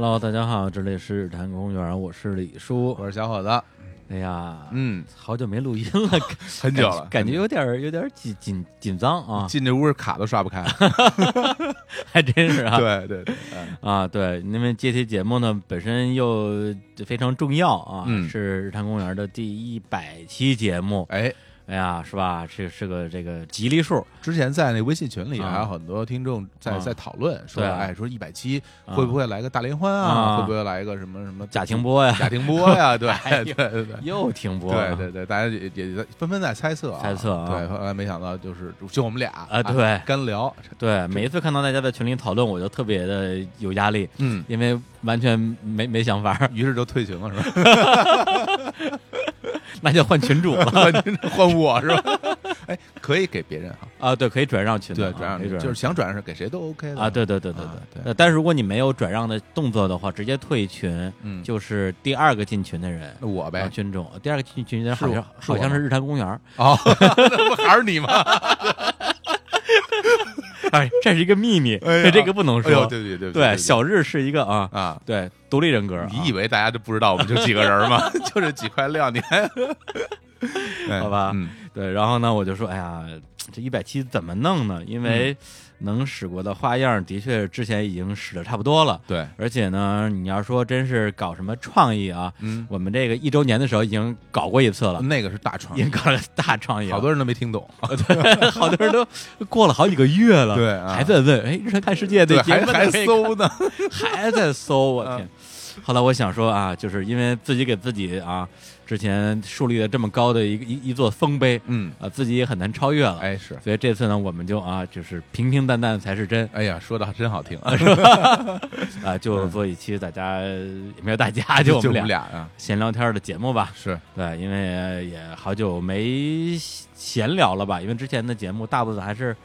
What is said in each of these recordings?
Hello，大家好，这里是日坛公园，我是李叔。我是小伙子。哎呀，嗯，好久没录音了，很久了，感觉有点有点紧紧紧张啊。进这屋卡都刷不开，还真是啊。对对对，啊对，因为这期节目呢本身又非常重要啊，是日坛公园的第一百期节目。哎。哎呀，是吧？这是个这个吉利数。之前在那微信群里还有很多听众在在讨论，说哎，说一百七会不会来个大联欢啊？会不会来一个什么什么贾停播呀？贾停播呀？对对对对，又停播。对对对，大家也也纷纷在猜测猜测。对，后来没想到就是就我们俩啊，对，干聊。对，每一次看到大家在群里讨论，我就特别的有压力。嗯，因为完全没没想法，于是就退群了，是吧？那就换群主了，换我是吧？哎，可以给别人哈。啊，对，可以转让群，对，转让就是想转让给谁都 OK 的。啊，对对对对对。但是如果你没有转让的动作的话，直接退群，嗯，就是第二个进群的人，我呗，群主，第二个进群的人好像好像是日坛公园哦，那不还是你吗？哎，这是一个秘密，这个不能说。对对对对，小日是一个啊啊，对，独立人格。你以为大家都不知道我们就几个人吗？就这几块料，你 还好吧？嗯，对。然后呢，我就说，哎呀，这一百七怎么弄呢？因为。能使过的花样，的确之前已经使的差不多了。对，而且呢，你要说真是搞什么创意啊，嗯，我们这个一周年的时候已经搞过一次了，那个是大创意，已经搞了大创意，好多人都没听懂，对，好多人都 过了好几个月了，对，还在问，哎，日常看世界对，还还搜呢，还在搜，我天！后来我想说啊，就是因为自己给自己啊。之前树立了这么高的一个一一座丰碑，嗯。啊，自己也很难超越了，哎是，所以这次呢，我们就啊，就是平平淡淡才是真，哎呀，说的真好听，是吧？啊，就做一期大家也没有大家，就我们俩啊。闲聊天的节目吧，是。对，因为也好久没闲聊了吧，因为之前的节目大部分还是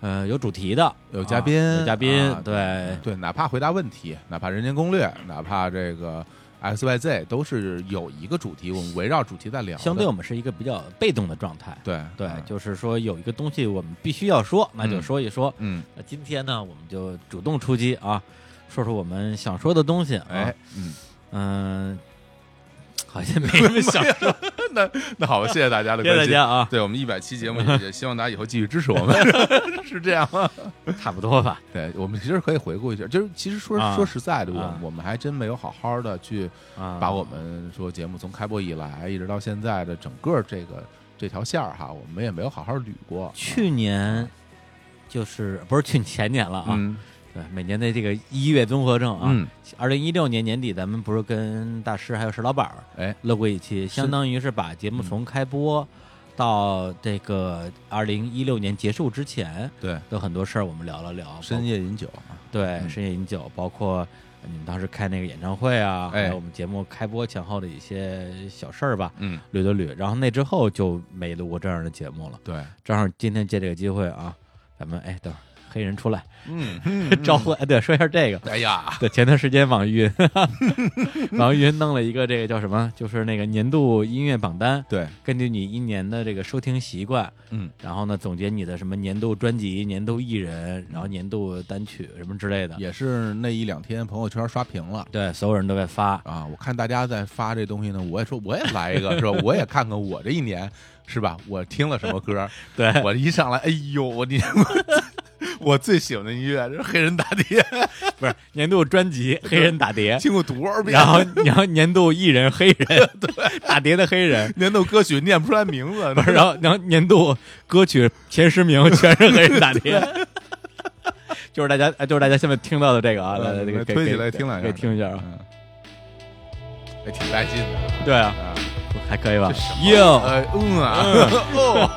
呃有主题的，有嘉宾，有嘉宾，对。对，哪怕回答问题，哪怕人间攻略，哪怕这个。X Y Z 都是有一个主题，我们围绕主题在聊。相对我们是一个比较被动的状态。对对，就是说有一个东西我们必须要说，那就说一说。嗯，那今天呢，我们就主动出击啊，说说我们想说的东西。哎，嗯嗯。好像没什么想说，那那好吧，谢谢大家的，谢谢大家啊！对我们一百期节目也希望大家以后继续支持我们，是这样吗？差不多吧。对我们其实可以回顾一下，就是其实说说实在的，我我们还真没有好好的去把我们说节目从开播以来一直到现在的整个这个这条线儿哈，我们也没有好好捋过。去年就是不是去前年了啊？对，每年的这个一月综合症啊，二零一六年年底，咱们不是跟大师还有石老板儿哎录过一期，相当于是把节目从开播到这个二零一六年结束之前，对，有很多事儿我们聊了聊。深夜饮酒，对，深夜饮酒，包括你们当时开那个演唱会啊，还有我们节目开播前后的一些小事儿吧，嗯，捋了捋。然后那之后就没录过这样的节目了。对，正好今天借这个机会啊，咱们哎等会儿。黑人出来，嗯，招呼哎，对，说一下这个。哎呀，对，前段时间网易云，网易云弄了一个这个叫什么，就是那个年度音乐榜单。对，根据你一年的这个收听习惯，嗯，然后呢，总结你的什么年度专辑、年度艺人，然后年度单曲什么之类的。也是那一两天朋友圈刷屏了，对，所有人都在发啊。我看大家在发这东西呢，我也说我也来一个，是吧？我也看看我这一年是吧？我听了什么歌？对我一上来，哎呦，我你。我最喜欢的音乐是黑人打碟，不是年度专辑黑人打碟，听过多少遍？然后然后年度艺人黑人，对，打碟的黑人，年度歌曲念不出来名字，然后然后年度歌曲前十名全是黑人打碟，就是大家就是大家现在听到的这个啊，来来这个推起来听两下，听一下啊，还挺带劲的，对啊，还可以吧？哟，嗯啊。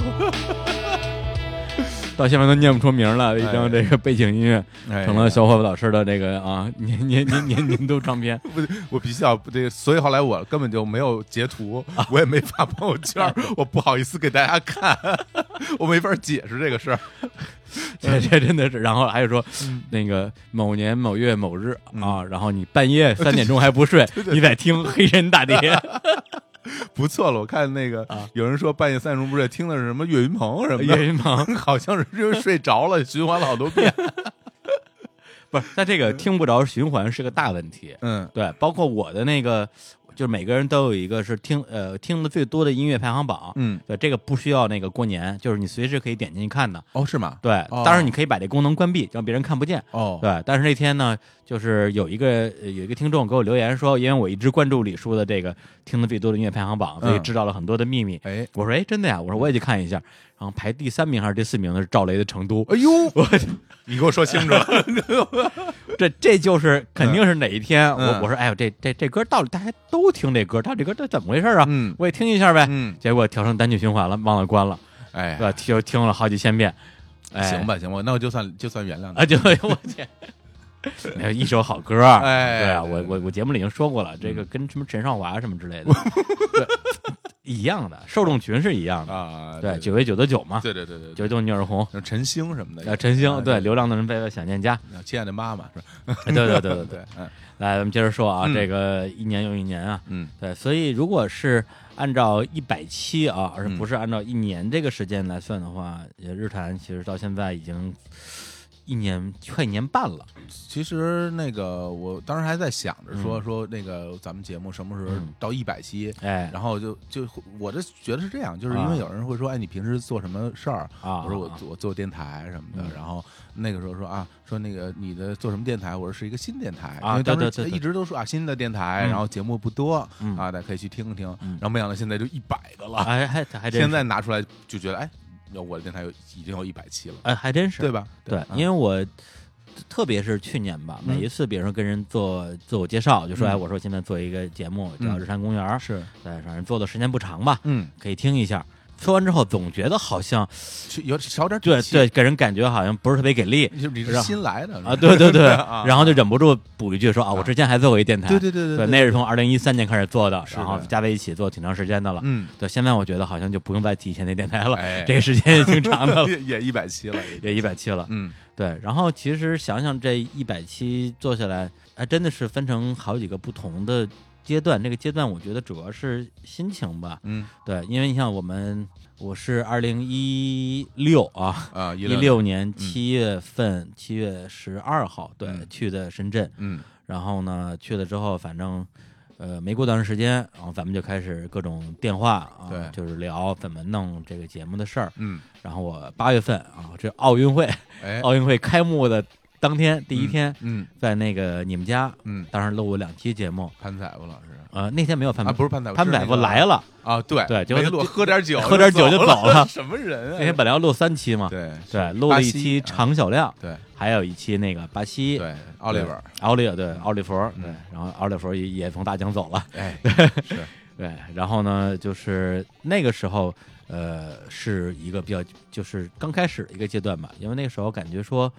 到现在都念不出名了，一张这个背景音乐成了小伙子老师的这个啊年年年年年度唱片。不，我必须要这个，所以后来我根本就没有截图，我也没发朋友圈，我不好意思给大家看，我没法解释这个事儿。这这真的是，然后还有说那个某年某月某日啊，然后你半夜三点钟还不睡，你在听黑人大碟。不错了，我看那个有人说半夜三点钟不睡，听的是什么岳云鹏什么的，岳云鹏 好像是因为睡着了，循环了好多遍。不是，在这个听不着循环是个大问题。嗯，对，包括我的那个。就是每个人都有一个是听呃听的最多的音乐排行榜，嗯，对，这个不需要那个过年，就是你随时可以点进去看的。哦，是吗？对，当然你可以把这功能关闭，让别人看不见。哦，对，但是那天呢，就是有一个有一个听众给我留言说，因为我一直关注李叔的这个听的最多的音乐排行榜，所以知道了很多的秘密。哎，我说哎，真的呀？我说我也去看一下。然后排第三名还是第四名的是赵雷的《成都》。哎呦，我 你给我说清楚了，这这就是肯定是哪一天我我说哎呦这这这歌到底大家都听这歌，他这歌这怎么回事啊？嗯，我也听一下呗。嗯，结果调成单曲循环了，忘了关了。哎，对吧？听听了好几千遍。哎行吧，行吧，那我就算就算原谅你啊！就我天，一首好歌。哎，对啊，我我我节目里已经说过了，这个跟什么陈少华什么之类的。一样的受众群是一样的。啊，对，九月九的九嘛，对对对对，九九女儿红，陈星什么的，陈星对，流浪的人背背想念家，亲爱的妈妈。是吧？对对对对。对，嗯，来，咱们接着说啊，这个一年又一年啊，嗯，对，所以如果是按照一百期啊，而不是按照一年这个时间来算的话，日坛其实到现在已经。一年快一年半了，其实那个我当时还在想着说说那个咱们节目什么时候到一百期，哎，然后就就我这觉得是这样，就是因为有人会说，哎，你平时做什么事儿啊？我说我我做电台什么的，然后那个时候说啊，说那个你的做什么电台？我说是一个新电台，因为当时一直都说啊新的电台，然后节目不多啊，大家可以去听听，然后没想到现在就一百个了，哎还还现在拿出来就觉得哎。我的电台有已经有一百期了，哎，还真是，对吧？对，因为我特别是去年吧，每一次，比如说跟人做自我介绍，就说哎，我说现在做一个节目叫《日山公园》，是。对反正做的时间不长吧，嗯，可以听一下。说完之后，总觉得好像有少点对对，给人感觉好像不是特别给力。你是新来的啊？对对对，然后就忍不住补一句说啊，我之前还做过一电台，对对对对，那是从二零一三年开始做的，然后加在一起做挺长时间的了。嗯，对，现在我觉得好像就不用再提以前那电台了，这个时间也挺长的了，也一百期了，也一百期了。嗯，对。然后其实想想这一百期做下来，还真的是分成好几个不同的阶段。这个阶段我觉得主要是心情吧。嗯，对，因为你像我们。我是二零一六啊啊 一六年。七月份七月十二号对去的深圳。嗯。然后呢去了之后反正呃没过多长时间然后咱们就开始各种电话啊对。就是聊怎么弄这个节目的事儿。嗯。然后我八月份啊这奥运会哎。奥运会开幕的当天第一天嗯在那个你们家嗯。当时录了两期节目。潘彩夫老师。呃那天没有潘啊不是潘彩夫潘彩夫来了。啊，对对，就喝点酒，喝点酒就走了。什么人啊？那天本来要录三期嘛，对对，录了一期常小亮，对，还有一期那个巴西，对，奥利弗，奥利对，奥利弗，对，然后奥利弗也也从大疆走了，哎，是，对，然后呢，就是那个时候，呃，是一个比较，就是刚开始的一个阶段吧，因为那个时候感觉说，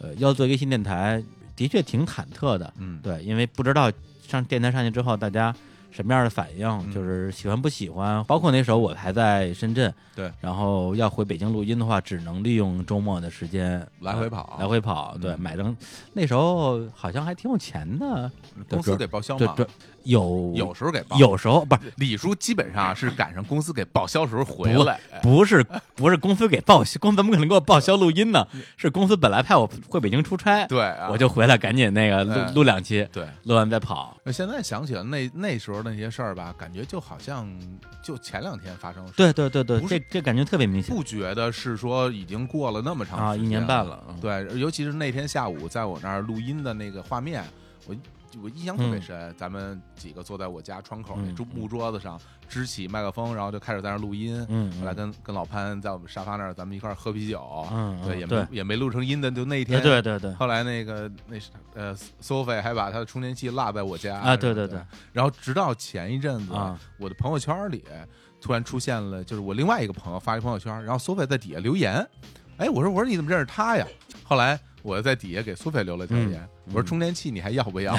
呃，要做一个新电台，的确挺忐忑的，嗯，对，因为不知道上电台上去之后，大家。什么样的反应？就是喜欢不喜欢？包括那时候我还在深圳，对，然后要回北京录音的话，只能利用周末的时间来回跑，来回跑。对，买张那时候好像还挺有钱的，公司给报销吗？有有时候给报，有时候不是。李叔，基本上是赶上公司给报销时候回来，不是不是公司给报销，公司怎么可能给我报销录音呢？是公司本来派我回北京出差，对，我就回来赶紧那个录录两期，对，录完再跑。现在想起来那那时候那些事儿吧，感觉就好像就前两天发生，对对对对，这这感觉特别明显，不觉得是说已经过了那么长啊一年半了，对，尤其是那天下午在我那儿录音的那个画面，我。我印象特别深，咱们几个坐在我家窗口那桌木桌子上，支起麦克风，然后就开始在那录音。嗯，后来跟跟老潘在我们沙发那儿，咱们一块儿喝啤酒。嗯，对，也没也没录成音的，就那一天。对对对。后来那个那呃，Sophie 还把他的充电器落在我家。啊，对对对。然后直到前一阵子，我的朋友圈里突然出现了，就是我另外一个朋友发一朋友圈，然后 Sophie 在底下留言。哎，我说我说你怎么认识他呀？后来。我在底下给苏菲留了条言，我说充电器你还要不要？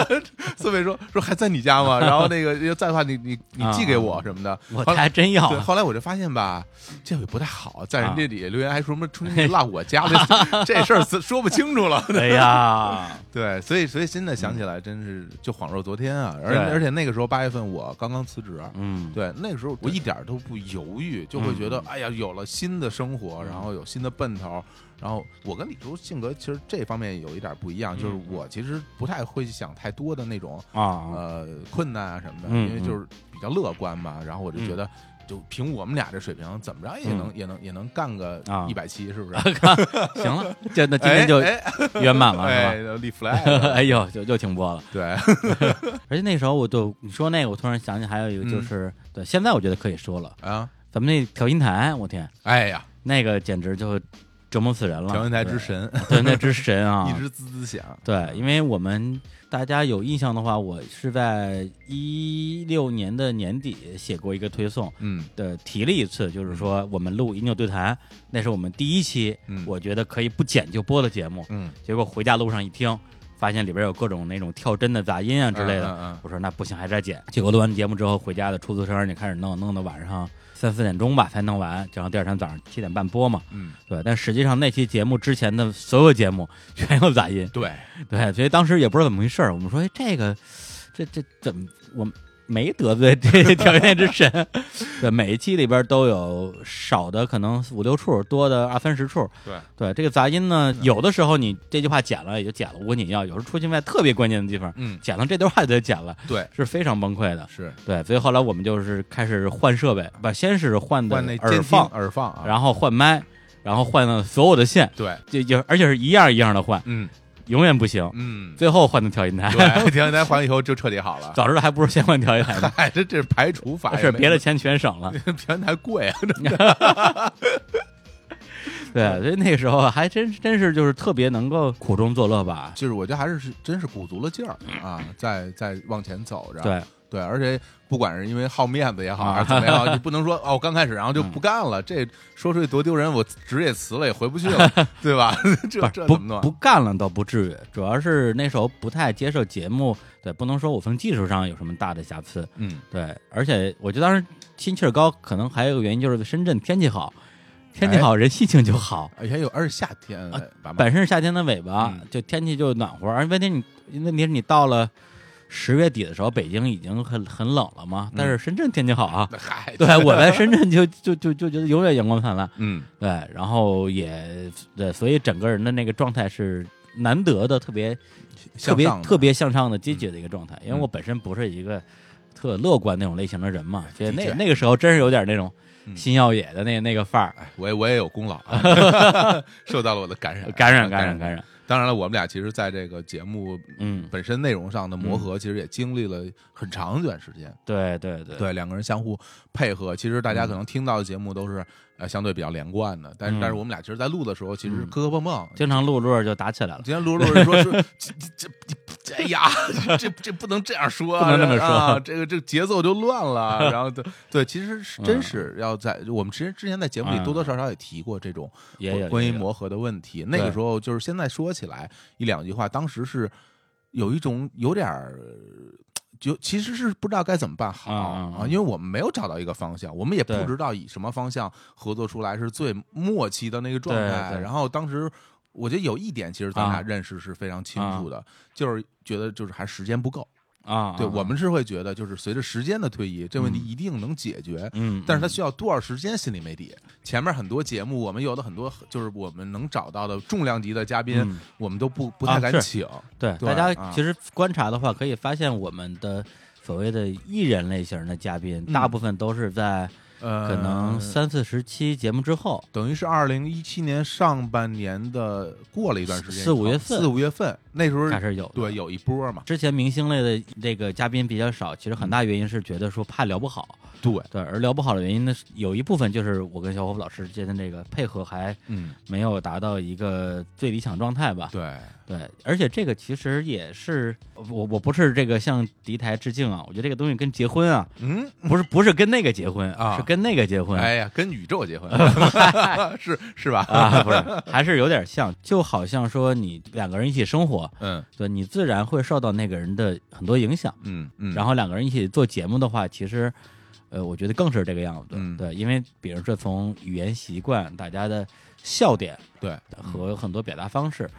苏菲说说还在你家吗？然后那个要在的话，你你你寄给我什么的。我还真要。后来我就发现吧，这也不太好，在人家底下留言还说什么充电器落我家了，这事儿说不清楚了。哎呀，对，所以所以现在想起来，真是就恍若昨天啊！而而且那个时候八月份我刚刚辞职，嗯，对，那个时候我一点都不犹豫，就会觉得哎呀，有了新的生活，然后有新的奔头。然后我跟李叔性格其实这方面有一点不一样，就是我其实不太会想太多的那种啊呃困难啊什么的，因为就是比较乐观嘛。然后我就觉得。就凭我们俩这水平，怎么着也能也能也能干个一百期，是不是？行了，就那今天就圆满了，是吧？立 flag，哎呦，就又停播了。对，而且那时候我就你说那个，我突然想起还有一个，就是对，现在我觉得可以说了啊，咱们那调音台，我天，哎呀，那个简直就折磨死人了。调音台之神，对，那之神啊，一直滋滋响。对，因为我们。大家有印象的话，我是在一六年的年底写过一个推送，嗯，的提了一次，就是说我们录《饮酒对谈》，那是我们第一期，我觉得可以不剪就播的节目，嗯，结果回家路上一听，发现里边有各种那种跳针的杂音啊之类的，我说那不行，还是得剪。结果录完节目之后，回家的出租车就开始弄，弄到晚上。三四点钟吧才弄完，然后第二天早上七点半播嘛。嗯，对。但实际上那期节目之前的所有节目全有杂音。对对，所以当时也不知道怎么回事儿。我们说，哎，这个，这这怎么我们？没得罪这条件之神，对每一期里边都有少的可能五六处，多的二三十处。对。对，这个杂音呢，有的时候你这句话剪了也就剪了，无关紧要；有时候出现在特别关键的地方，嗯，剪了这段话就得剪了，对，是非常崩溃的。是。对，所以后来我们就是开始换设备，不，先是换的耳放，耳放，然后换麦，然后换了所有的线，对，就就而且是一样一样的换，嗯。永远不行，嗯，最后换的调音台，对，调音台换了以后就彻底好了。早知道还不如先换调音台呢。哎，这这是排除法，是别的钱全省了。调音台贵啊，对，所以那个时候还真真是就是特别能够苦中作乐吧。就是我觉得还是是真是鼓足了劲儿啊，在在往前走着。对。对，而且不管是因为好面子也好，还是怎么样，你不能说哦，刚开始然后就不干了，这说出去多丢人，我职也辞了，也回不去了，对吧？这 这不不干了倒不至于，主要是那时候不太接受节目，对，不能说我从技术上有什么大的瑕疵，嗯，对，而且我觉得当时心气儿高，可能还有个原因就是深圳天气好，天气好人心情就好，而且有而且夏天，本身是夏天的尾巴，就天气就暖和，而问题你问题是你到了。十月底的时候，北京已经很很冷了嘛，但是深圳天气好啊。对，我在深圳就就就就觉得永远阳光灿烂。嗯，对，然后也对，所以整个人的那个状态是难得的，特别特别特别向上的积极的一个状态。因为我本身不是一个特乐观那种类型的人嘛，所以那那个时候真是有点那种新耀野的那那个范儿。我也我也有功劳，受到了我的感染，感染，感染，感染。当然了，我们俩其实在这个节目嗯本身内容上的磨合，其实也经历了很长一段时间。对对对，对两个人相互配合，其实大家可能听到的节目都是。呃，相对比较连贯的，但是但是我们俩其实，在录的时候，其实磕磕碰碰，经常录录就打起来了。今天录录说说这这这，哎呀，这这不能这样说，不能这么说，这个这个节奏就乱了。然后对对，其实是真是要在我们之前之前在节目里多多少少也提过这种关于磨合的问题。那个时候就是现在说起来一两句话，当时是有一种有点儿。就其实是不知道该怎么办好啊，因为我们没有找到一个方向，我们也不知道以什么方向合作出来是最默契的那个状态。然后当时我觉得有一点，其实咱俩认识是非常清楚的，就是觉得就是还时间不够。啊，对我们是会觉得，就是随着时间的推移，这问题一定能解决。嗯，但是它需要多少时间，心里没底。前面很多节目，我们有的很多，就是我们能找到的重量级的嘉宾，我们都不不太敢请。对，大家其实观察的话，可以发现我们的所谓的艺人类型的嘉宾，大部分都是在。呃，可能三四十期节目之后，等于是二零一七年上半年的过了一段时间，四五月份，四五月份那时候开始有，对，有一波嘛。之前明星类的这个嘉宾比较少，其实很大原因是觉得说怕聊不好。对对，而聊不好的原因呢，有一部分就是我跟小伙老师之间的这个配合还嗯没有达到一个最理想状态吧。对对，而且这个其实也是我我不是这个向敌台致敬啊，我觉得这个东西跟结婚啊，嗯，不是不是跟那个结婚啊，是跟那个结婚。哎呀，跟宇宙结婚 是是吧？啊，不是，还是有点像，就好像说你两个人一起生活，嗯，对你自然会受到那个人的很多影响，嗯嗯，然后两个人一起做节目的话，其实。呃，我觉得更是这个样子，嗯，对，因为比如说从语言习惯、大家的笑点，对，和很多表达方式，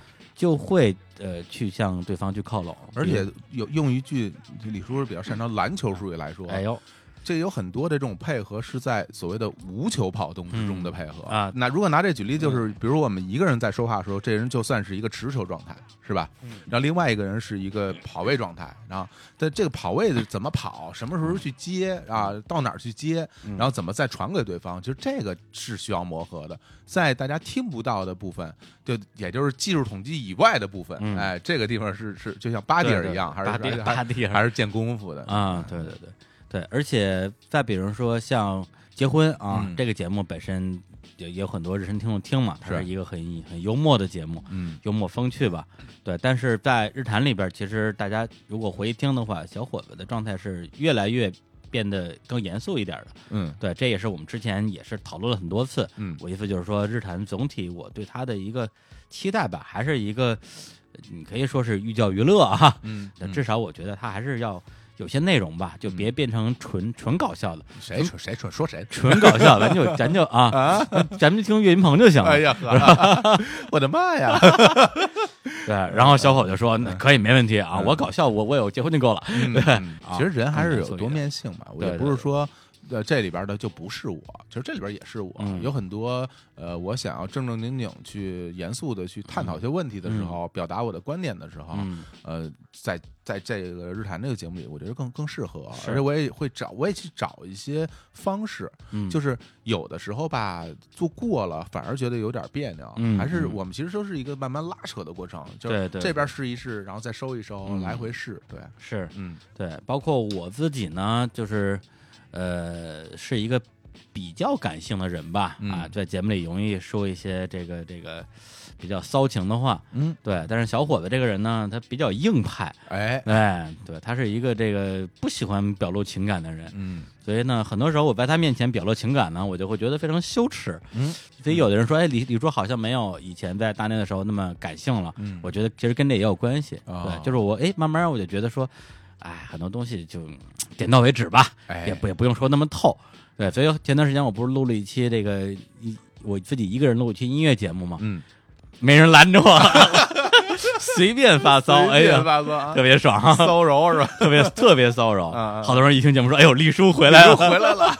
就会呃去向对方去靠拢，而且有用一句李叔比较擅长篮球术语来说，哎呦，这有很多的这种配合是在所谓的无球跑动之中的配合啊。那如果拿这举例，就是比如我们一个人在说话的时候，这人就算是一个持球状态，是吧？然后另外一个人是一个跑位状态，然后在这个跑位的怎么跑，什么时候去接啊，到哪儿去接，然后怎么再传给对方，就这个是需要磨合的。在大家听不到的部分，就也就是技术统计以外的部分，哎，这个地方是是就像巴蒂尔一样，还是巴蒂尔还是见功夫的啊？对对对。对，而且再比如说像结婚啊，这个节目本身也也有很多日常听众听嘛，它是一个很很幽默的节目，嗯，幽默风趣吧。对，但是在日坛里边，其实大家如果回听的话，小伙子的状态是越来越变得更严肃一点的。嗯，对，这也是我们之前也是讨论了很多次。嗯，我意思就是说，日坛总体我对他的一个期待吧，还是一个你可以说是寓教于乐啊。嗯，至少我觉得他还是要。有些内容吧，就别变成纯纯搞笑的。谁说谁说说谁纯搞笑？咱就咱就啊，咱们就听岳云鹏就行了。哎呀，我的妈呀！对，然后小伙就说：“可以，没问题啊，我搞笑，我我有结婚就够了。”对，其实人还是有多面性嘛，我也不是说。呃，这里边的就不是我，其实这里边也是我。有很多呃，我想要正正经经去严肃的去探讨一些问题的时候，表达我的观点的时候，呃，在在这个日坛这个节目里，我觉得更更适合。而且我也会找，我也去找一些方式，就是有的时候吧，做过了反而觉得有点别扭。还是我们其实都是一个慢慢拉扯的过程，就是这边试一试，然后再收一收，来回试。对，是，嗯，对，包括我自己呢，就是。呃，是一个比较感性的人吧，啊，在节目里容易说一些这个这个比较骚情的话，嗯，对。但是小伙子这个人呢，他比较硬派，哎哎，对他是一个这个不喜欢表露情感的人，嗯，所以呢，很多时候我在他面前表露情感呢，我就会觉得非常羞耻，嗯。所以有的人说，哎，李李叔好像没有以前在大内的时候那么感性了，嗯，我觉得其实跟这也有关系，对，就是我哎，慢慢我就觉得说。哎，很多东西就点到为止吧，也不也不用说那么透。对，所以前段时间我不是录了一期这个一我自己一个人录一期音乐节目嘛，嗯，没人拦着我，随便发骚，哎呀，特别爽，骚扰是吧？特别特别骚扰，好多人一听节目说，哎呦，丽叔回来了，回来了。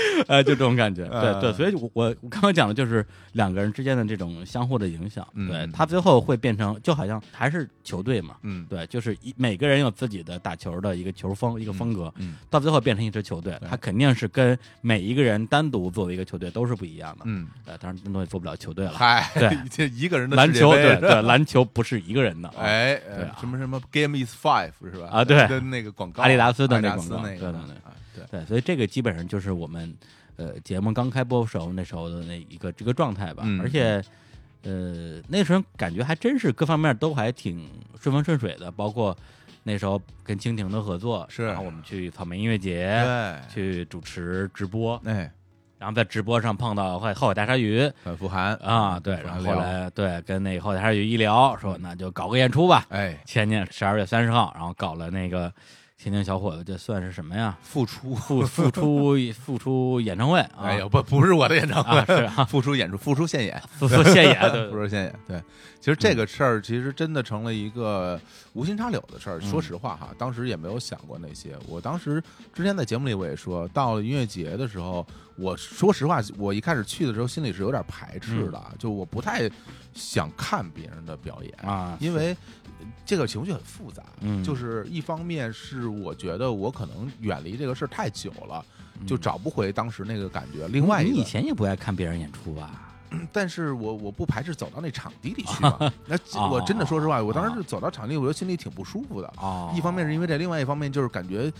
哎，就这种感觉，对对，所以我我刚刚讲的就是两个人之间的这种相互的影响，对他最后会变成就好像还是球队嘛，嗯，对，就是一每个人有自己的打球的一个球风一个风格，嗯，到最后变成一支球队，他肯定是跟每一个人单独作为一个球队都是不一样的，嗯，呃，当然单独也做不了球队了，嗨，对，这一个人的篮球，对对，篮球不是一个人的，哎，对，什么什么 Game is five 是吧？啊，对，跟那个广告，阿迪达斯的那广告，对对对对对，所以这个基本上就是我们。呃，节目刚开播时候那时候的那一个这个状态吧，而且，呃，那时候感觉还真是各方面都还挺顺风顺水的，包括那时候跟蜻蜓的合作，是，然后我们去草莓音乐节，对，去主持直播，哎，然后在直播上碰到后后海大鲨鱼，富含啊，对，然后后来对跟那个后海大鲨鱼一聊，说那就搞个演出吧，哎，前年十二月三十号，然后搞了那个。天津小伙子，这算是什么呀？复出，复复出，复出演唱会。哎呦，不，不是我的演唱会，是 复出演出，复出现演，复出现演，复出现演。对，其实这个事儿，其实真的成了一个无心插柳的事儿。说实话哈，当时也没有想过那些。我当时之前在节目里我也说，到了音乐节的时候，我说实话，我一开始去的时候心里是有点排斥的，就我不太想看别人的表演啊，因为。这个情绪很复杂，嗯，就是一方面是我觉得我可能远离这个事儿太久了，就找不回当时那个感觉。另外，你以前也不爱看别人演出吧？但是我我不排斥走到那场地里去嘛。那我真的说实话，我当时走到场地，我觉得心里挺不舒服的。哦，一方面是因为这，另外一方面就是感觉，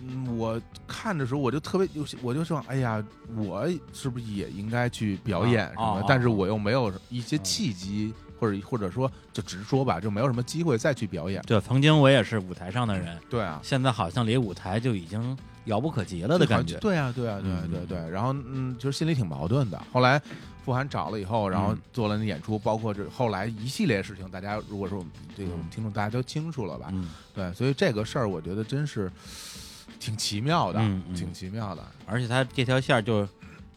嗯，我看的时候我就特别，我就说，哎呀，我是不是也应该去表演什么？但是我又没有一些契机。或者或者说就直说吧，就没有什么机会再去表演。对，曾经我也是舞台上的人。对啊，现在好像离舞台就已经遥不可及了的感觉。对啊，对啊，对对对。然后嗯，就是心里挺矛盾的。后来傅涵找了以后，然后做了那演出，包括这后来一系列事情，大家如果说我们这个我们听众大家都清楚了吧？嗯，对，所以这个事儿我觉得真是挺奇妙的，挺奇妙的。而且他这条线就。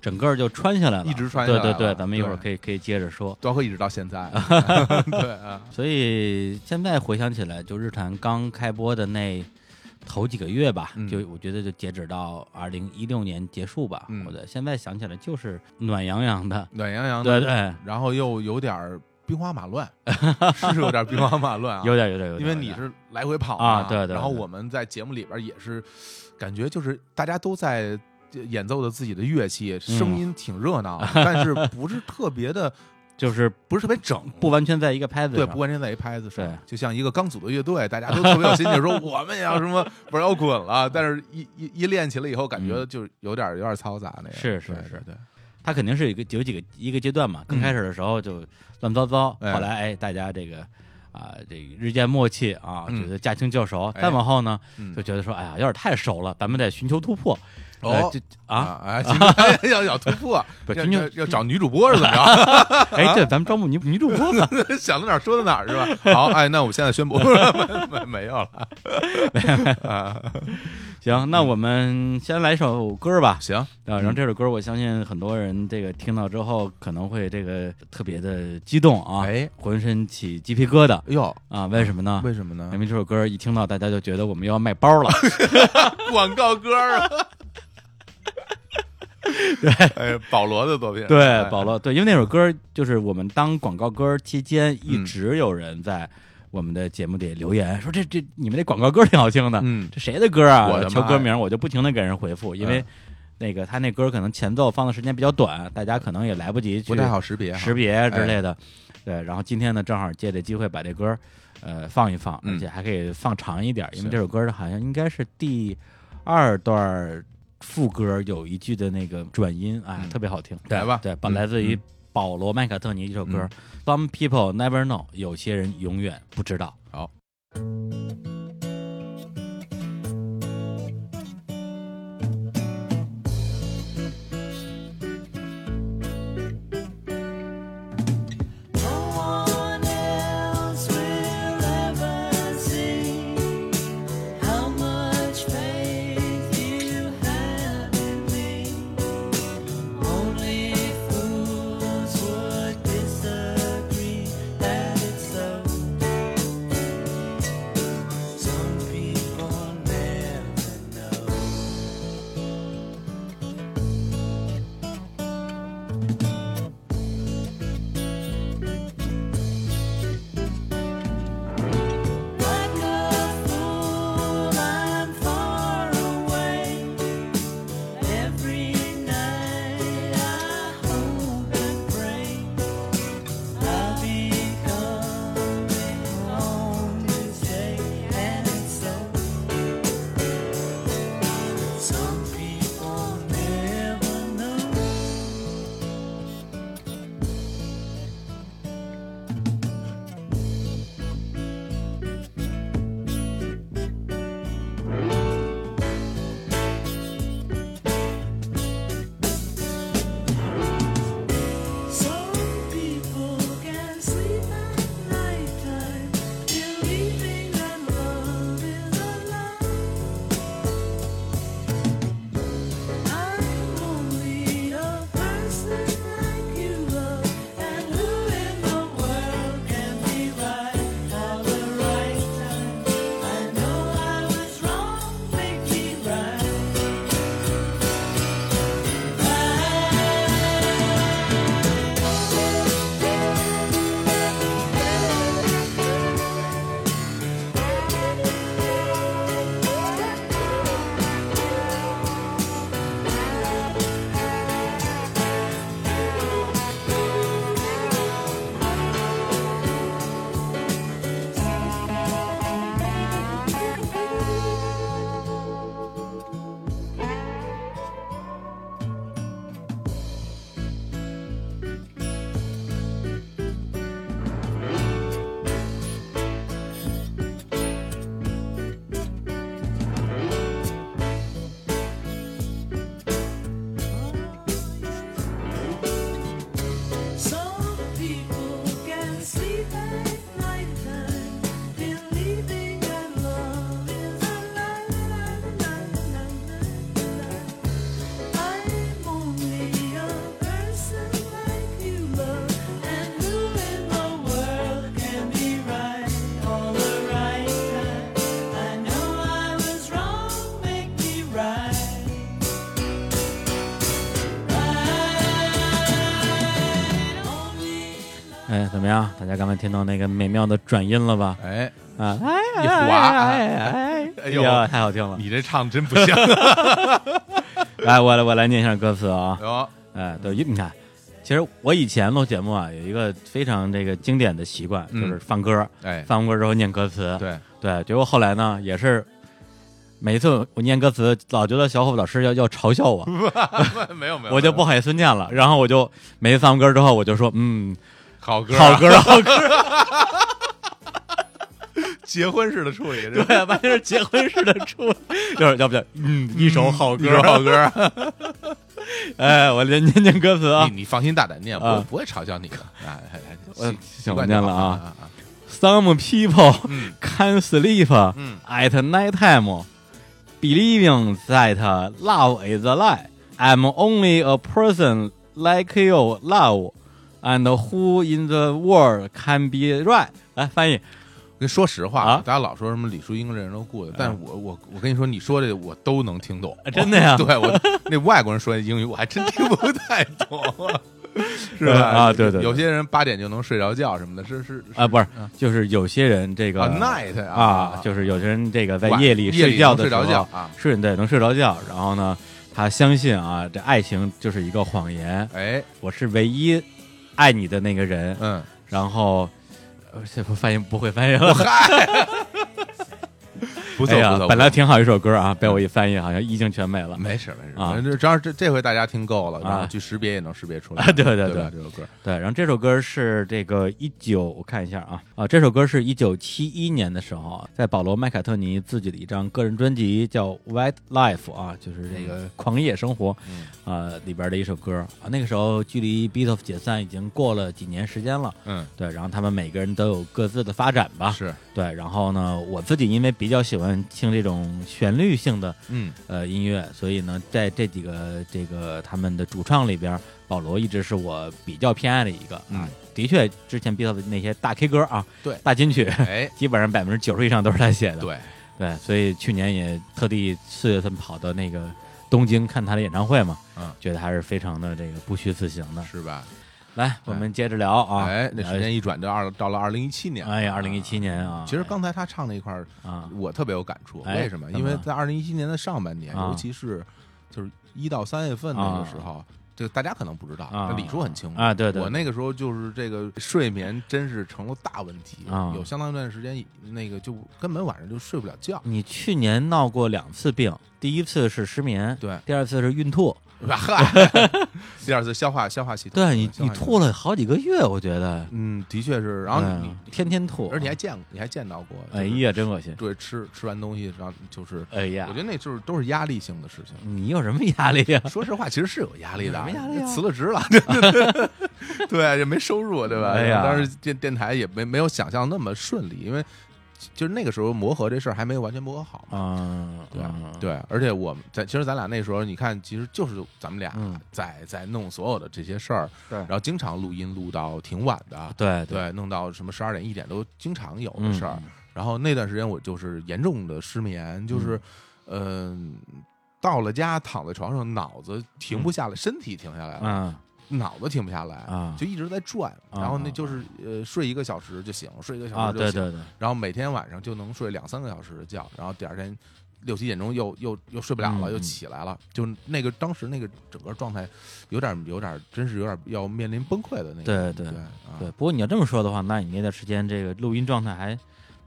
整个就穿下来了，一直穿下来。对对对，咱们一会儿可以可以接着说，包括一直到现在。对啊，所以现在回想起来，就日坛刚开播的那头几个月吧，就我觉得就截止到二零一六年结束吧。我的现在想起来就是暖洋洋的，暖洋洋的，对对，然后又有点兵荒马乱，是有点兵荒马乱啊，有点有点有点，因为你是来回跑啊，对对。然后我们在节目里边也是感觉就是大家都在演奏的自己的乐器，声音挺热闹，但是不是特别的。就是不是特别整，不完全在一个拍子上，对，不完全在一拍子上，就像一个刚组的乐队，大家都特别有心情，说 我们也要什么玩摇滚了，但是一一一练起来以后，感觉就有点有点嘈杂那个。是是是，对，他肯定是一个有几个一个阶段嘛，刚开始的时候就乱糟糟，后来哎大家这个啊这个日渐默契啊，觉得驾轻就熟，再往后呢就觉得说哎呀有点太熟了，咱们得寻求突破。哦，这啊啊，要要突破，要要找女主播是怎么着？哎，这咱们招募女女主播呢，想到哪儿说到哪儿是吧？好，哎，那我现在宣布没没有了。行，那我们先来首歌吧。行，啊然后这首歌我相信很多人这个听到之后可能会这个特别的激动啊，哎，浑身起鸡皮疙瘩。哟啊，为什么呢？为什么呢？因为这首歌一听到，大家就觉得我们要卖包了，广告歌啊。对，哎，保罗的作品，对，保罗，对，因为那首歌就是我们当广告歌期间，一直有人在我们的节目里留言说，这这你们那广告歌挺好听的，嗯，这谁的歌啊？我求歌名，我就不停的给人回复，因为那个他那歌可能前奏放的时间比较短，大家可能也来不及不太好识别识别之类的，对，然后今天呢，正好借这机会把这歌呃放一放，而且还可以放长一点，因为这首歌好像应该是第二段。副歌有一句的那个转音，哎，特别好听，来吧，对，来自于保罗麦卡特尼一首歌，Some people never know，有些人永远不知道。家刚才听到那个美妙的转音了吧？哎，啊，哎，一滑，哎哎，哎呦，太好听了！你这唱真不像。来，我来，我来念一下歌词啊。有，哎，对，你看，其实我以前录节目啊，有一个非常这个经典的习惯，就是放歌。哎，放完歌之后念歌词。对对，结果后来呢，也是每一次我念歌词，老觉得小虎老师要要嘲笑我。没有没有，我就不好意思念了。然后我就每次放完歌之后，我就说，嗯。好歌，好歌，好歌，结婚式的处理，对，完全是结婚式的处理，就是要不就嗯，一首好歌，好歌。哎，我念念念歌词啊，你放心大胆念，我不会嘲笑你的。哎，我行，我念了啊。Some people can sleep at night time, believing that love is a lie. I'm only a person like you, love. And who in the world can be right？来翻译。跟说实话啊，大家老说什么李淑英这人都过的，但是我我我跟你说，你说这我都能听懂，真的呀？对我 那外国人说的英语，我还真听不太懂，是吧？啊，对对，有些人八点就能睡着觉什么的，是是啊，不是，就是有些人这个 night 啊，就是有些人这个在夜里睡觉的时候啊，睡对能睡着觉，然后呢，他相信啊，这爱情就是一个谎言，哎，我是唯一。爱你的那个人，嗯，然后这不翻译不会翻译了，嗨。不错不错，本来挺好一首歌啊，被我一翻译，好像意境全没了。没事没事啊，这这这回大家听够了，然后去识别也能识别出来。对对对，这首歌对。然后这首歌是这个一九，我看一下啊啊，这首歌是一九七一年的时候，在保罗麦卡特尼自己的一张个人专辑叫《White Life》啊，就是这个狂野生活啊里边的一首歌啊。那个时候距离 Beatles 解散已经过了几年时间了，嗯，对。然后他们每个人都有各自的发展吧，是对。然后呢，我自己因为比较喜欢。听这种旋律性的，嗯，呃，音乐，所以呢，在这几个这个他们的主唱里边，保罗一直是我比较偏爱的一个啊。的确，之前 Beatles 那些大 K 歌啊，对，大金曲，哎，基本上百分之九十以上都是他写的。对，对，所以去年也特地四月份跑到那个东京看他的演唱会嘛，嗯，觉得还是非常的这个不虚此行的，是吧？来，我们接着聊啊！哎，那时间一转就二到了二零一七年。哎呀，二零一七年啊！其实刚才他唱那一块儿啊，我特别有感触。为什么？因为在二零一七年的上半年，尤其是就是一到三月份那个时候，就大家可能不知道，李叔很清楚啊。对对，我那个时候就是这个睡眠真是成了大问题啊，有相当一段时间，那个就根本晚上就睡不了觉。你去年闹过两次病，第一次是失眠，对，第二次是孕吐。嗨，第二次消化消化系统，对你你吐了好几个月，我觉得，嗯，的确是，然后你天天吐，而且你还见过，你还见到过，哎呀，真恶心。对，吃吃完东西，然后就是，哎呀，我觉得那就是都是压力性的事情。你有什么压力呀？说实话，其实是有压力的，什么压力？辞了职了，对，也没收入，对吧？哎呀，当时电电台也没没有想象那么顺利，因为。就是那个时候磨合这事儿还没有完全磨合好嘛，对对，而且我们在其实咱俩那时候，你看，其实就是咱们俩在在弄所有的这些事儿，对，然后经常录音录到挺晚的，对对，弄到什么十二点一点都经常有的事儿。然后那段时间我就是严重的失眠，就是嗯，到了家躺在床上，脑子停不下来，身体停下来了。脑子停不下来啊，就一直在转，然后那就是呃睡一个小时就醒，睡一个小时就醒，对对对，然后每天晚上就能睡两三个小时的觉，然后第二天六七点钟又又又睡不了了，又起来了，就那个当时那个整个状态有点有点真是有点要面临崩溃的那个，对对对。不过你要这么说的话，那你那段时间这个录音状态还。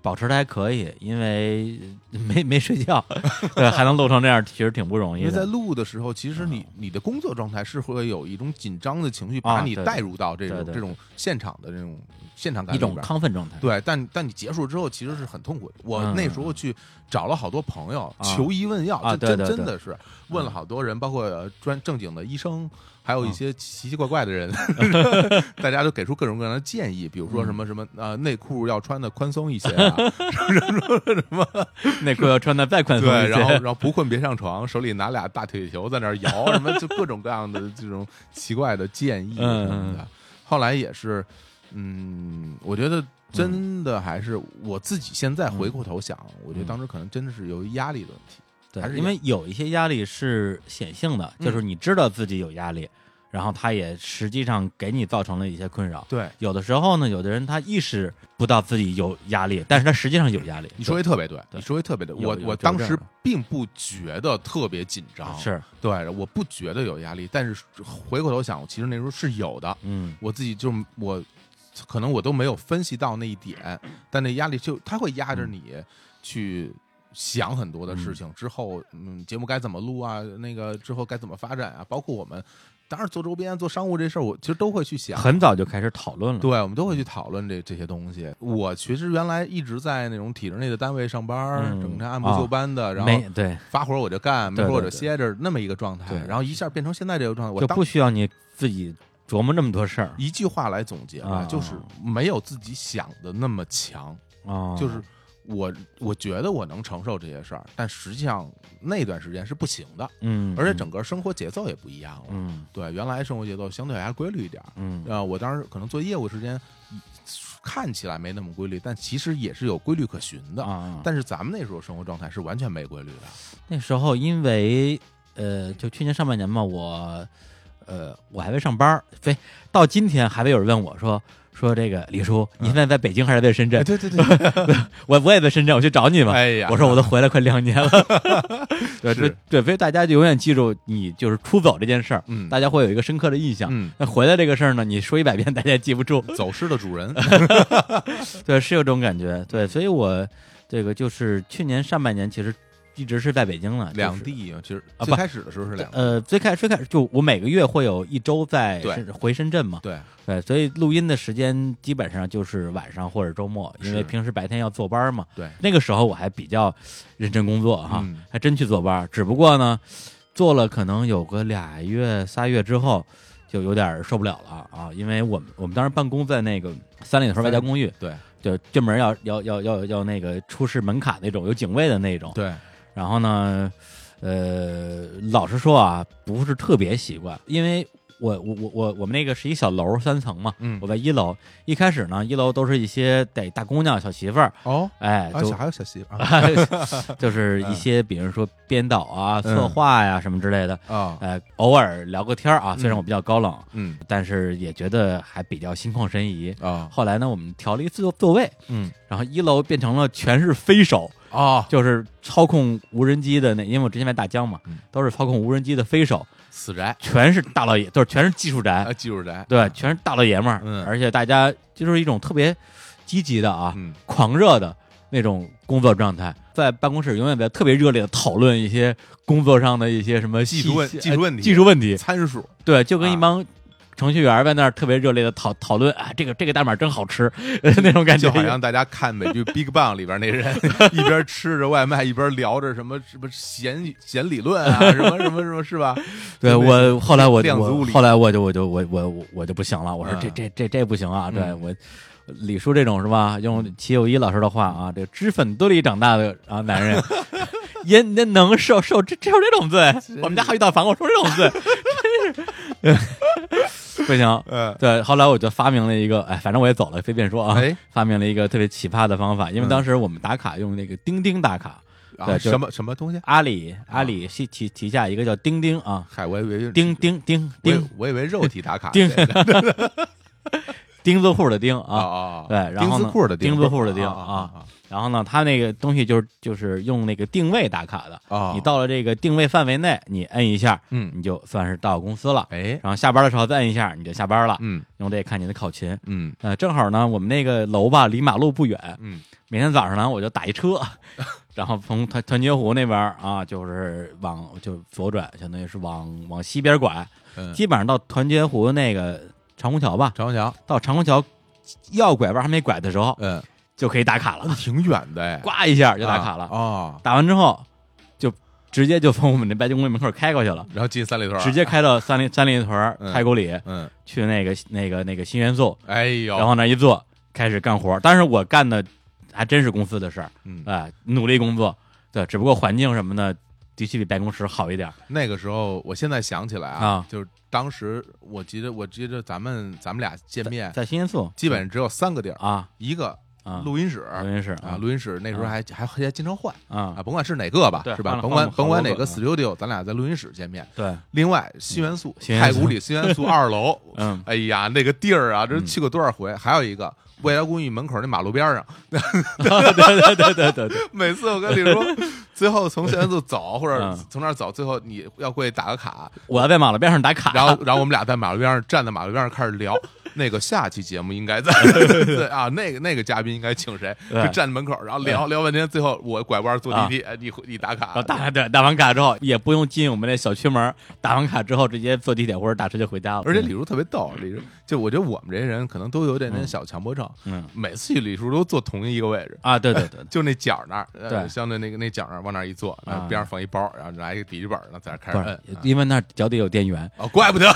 保持的还可以，因为没 没睡觉，对，还能录成这样，其实挺不容易。因为在录的时候，其实你你的工作状态是会有一种紧张的情绪，把你带入到这种这种现场的这种现场感一种亢奋状态。对，但但你结束之后，其实是很痛苦的。我那时候去找了好多朋友求医问药，啊真真的是问了好多人，包括专正经的医生。还有一些奇奇怪怪的人，大家都给出各种各样的建议，比如说什么什么啊，内裤要穿的宽松一些啊，什么内裤要穿的再宽松一些，然后然后不困别上床，手里拿俩大腿球在那摇，什么就各种各样的这种奇怪的建议什么的。后来也是，嗯，我觉得真的还是我自己现在回过头想，我觉得当时可能真的是由于压力的问题。对，因为有一些压力是显性的，就是你知道自己有压力，然后他也实际上给你造成了一些困扰。对，有的时候呢，有的人他意识不到自己有压力，但是他实际上有压力。你说的特别对，你说的特别对。我我当时并不觉得特别紧张，是对，我不觉得有压力，但是回过头想，其实那时候是有的。嗯，我自己就我可能我都没有分析到那一点，但那压力就他会压着你去。想很多的事情之后，嗯，节目该怎么录啊？那个之后该怎么发展啊？包括我们，当然做周边、做商务这事儿，我其实都会去想。很早就开始讨论了，对，我们都会去讨论这这些东西。我其实原来一直在那种体制内的单位上班，整天按部就班的，然后对发活我就干，没活我就歇着，那么一个状态。然后一下变成现在这个状态，我就不需要你自己琢磨那么多事儿。一句话来总结吧，就是没有自己想的那么强啊，就是。我我觉得我能承受这些事儿，但实际上那段时间是不行的，嗯，而且整个生活节奏也不一样了，嗯，对，原来生活节奏相对还规律一点，嗯，啊，我当时可能做业务时间看起来没那么规律，但其实也是有规律可循的啊。但是咱们那时候生活状态是完全没规律的。那时候因为呃，就去年上半年嘛，我呃我还在上班，非到今天还没有人问我说。说这个李叔，你现在在北京还是在深圳？对对对，我我也在深圳，我去找你嘛。哎呀，我说我都回来快两年了。对对对，所以大家就永远记住你就是出走这件事儿，嗯，大家会有一个深刻的印象。嗯，那回来这个事儿呢，你说一百遍大家也记不住。走失的主人，对，是有这种感觉。对，所以我这个就是去年上半年其实。一直是在北京了，两地啊其实啊最开始的时候是两呃，最开最开始就我每个月会有一周在回深圳嘛，对。对，所以录音的时间基本上就是晚上或者周末，因为平时白天要坐班嘛，对，那个时候我还比较认真工作哈，还真去坐班，只不过呢，做了可能有个俩月仨月之后，就有点受不了了啊，因为我们我们当时办公在那个三里屯外交公寓，对，就进门要要要要要那个出示门卡那种，有警卫的那种，对。然后呢，呃，老实说啊，不是特别习惯，因为我我我我我们那个是一小楼三层嘛，嗯，我在一楼，一开始呢，一楼都是一些得大姑娘、小媳妇儿，哦，哎，小还有小媳妇儿，就是一些比如说编导啊、策划呀什么之类的啊，哎，偶尔聊个天啊，虽然我比较高冷，嗯，但是也觉得还比较心旷神怡。啊。后来呢，我们调了一座座位，嗯，然后一楼变成了全是飞手。哦，就是操控无人机的那，因为我之前在大疆嘛，都是操控无人机的飞手，死宅，全是大老爷，都是全是技术宅，技术宅，对，全是大老爷们儿，嗯，而且大家就是一种特别积极的啊，嗯，狂热的那种工作状态，在办公室永远在特别热烈的讨论一些工作上的一些什么技术问技术问题、技术问题、参数，对，就跟一帮。程序员在那儿特别热烈的讨讨论啊，这个这个代码真好吃，那种感觉，就好像大家看美剧 《Big Bang》里边那人一边吃着外卖，一边聊着什么什么弦弦理论啊，什么什么什么，是吧？对我后来我量子物理，后来我就我就我我我就不行了，我说这这这这不行啊！对我李叔这种是吧？用齐友一老师的话啊，这脂粉堆里长大的啊男人，也能受受这受这种罪？我们家还遇到房，我受这种罪。不行，嗯，对，后来我就发明了一个，哎，反正我也走了，随便说啊，发明了一个特别奇葩的方法，因为当时我们打卡用那个钉钉打卡，对，什么什么东西？阿里阿里系旗旗下一个叫钉钉啊，嗨，我以为钉钉钉钉，我以为肉体打卡，钉，钉子户的钉啊，对，然后钉子户的钉子户的钉啊。然后呢，它那个东西就是就是用那个定位打卡的。啊，你到了这个定位范围内，你摁一下，嗯，你就算是到公司了，哎，然后下班的时候再摁一下，你就下班了，嗯，用这看你的考勤，嗯，呃，正好呢，我们那个楼吧离马路不远，嗯，每天早上呢我就打一车，然后从团团结湖那边啊，就是往就左转，相当于是往往西边拐，基本上到团结湖那个长虹桥吧，长虹桥。到长虹桥要拐弯还没拐的时候，嗯。就可以打卡了，挺远的，呱一下就打卡了。啊！打完之后，就直接就从我们那白金公寓门口开过去了，然后进三里屯，直接开到三里三里屯太古里，嗯，去那个那个那个新元素，哎呦，然后那一坐开始干活，但是我干的还真是公司的事儿，嗯，哎，努力工作，对，只不过环境什么的的确比办公室好一点。那个时候，我现在想起来啊，就是当时我记得，我记得咱们咱们俩见面在新元素，基本上只有三个地儿啊，一个。录音室，录音室啊，录音室那时候还还还经常换。啊。啊，甭管是哪个吧，是吧？甭管甭管哪个 studio，咱俩在录音室见面。对，另外新元素太古里新元素二楼，嗯，哎呀，那个地儿啊，这去过多少回？还有一个未来公寓门口那马路边上，对对对对对对，每次我跟你说，最后从现在就走或者从那儿走，最后你要过去打个卡，我要在马路边上打卡，然后然后我们俩在马路边上站在马路边上开始聊。那个下期节目应该在对。啊，那个那个嘉宾应该请谁？就站在门口，然后聊聊半天，最后我拐弯坐地铁，你你打卡，打对打完卡之后也不用进我们那小区门，打完卡之后直接坐地铁或者打车就回家了。而且李叔特别逗，李叔就我觉得我们这些人可能都有点点小强迫症，嗯，每次去李叔都坐同一个位置啊，对对对，就那角那儿，对，相对那个那角那儿往那一坐，边上放一包，然后拿一个笔记本呢，在那开始摁，因为那脚底有电源哦，怪不得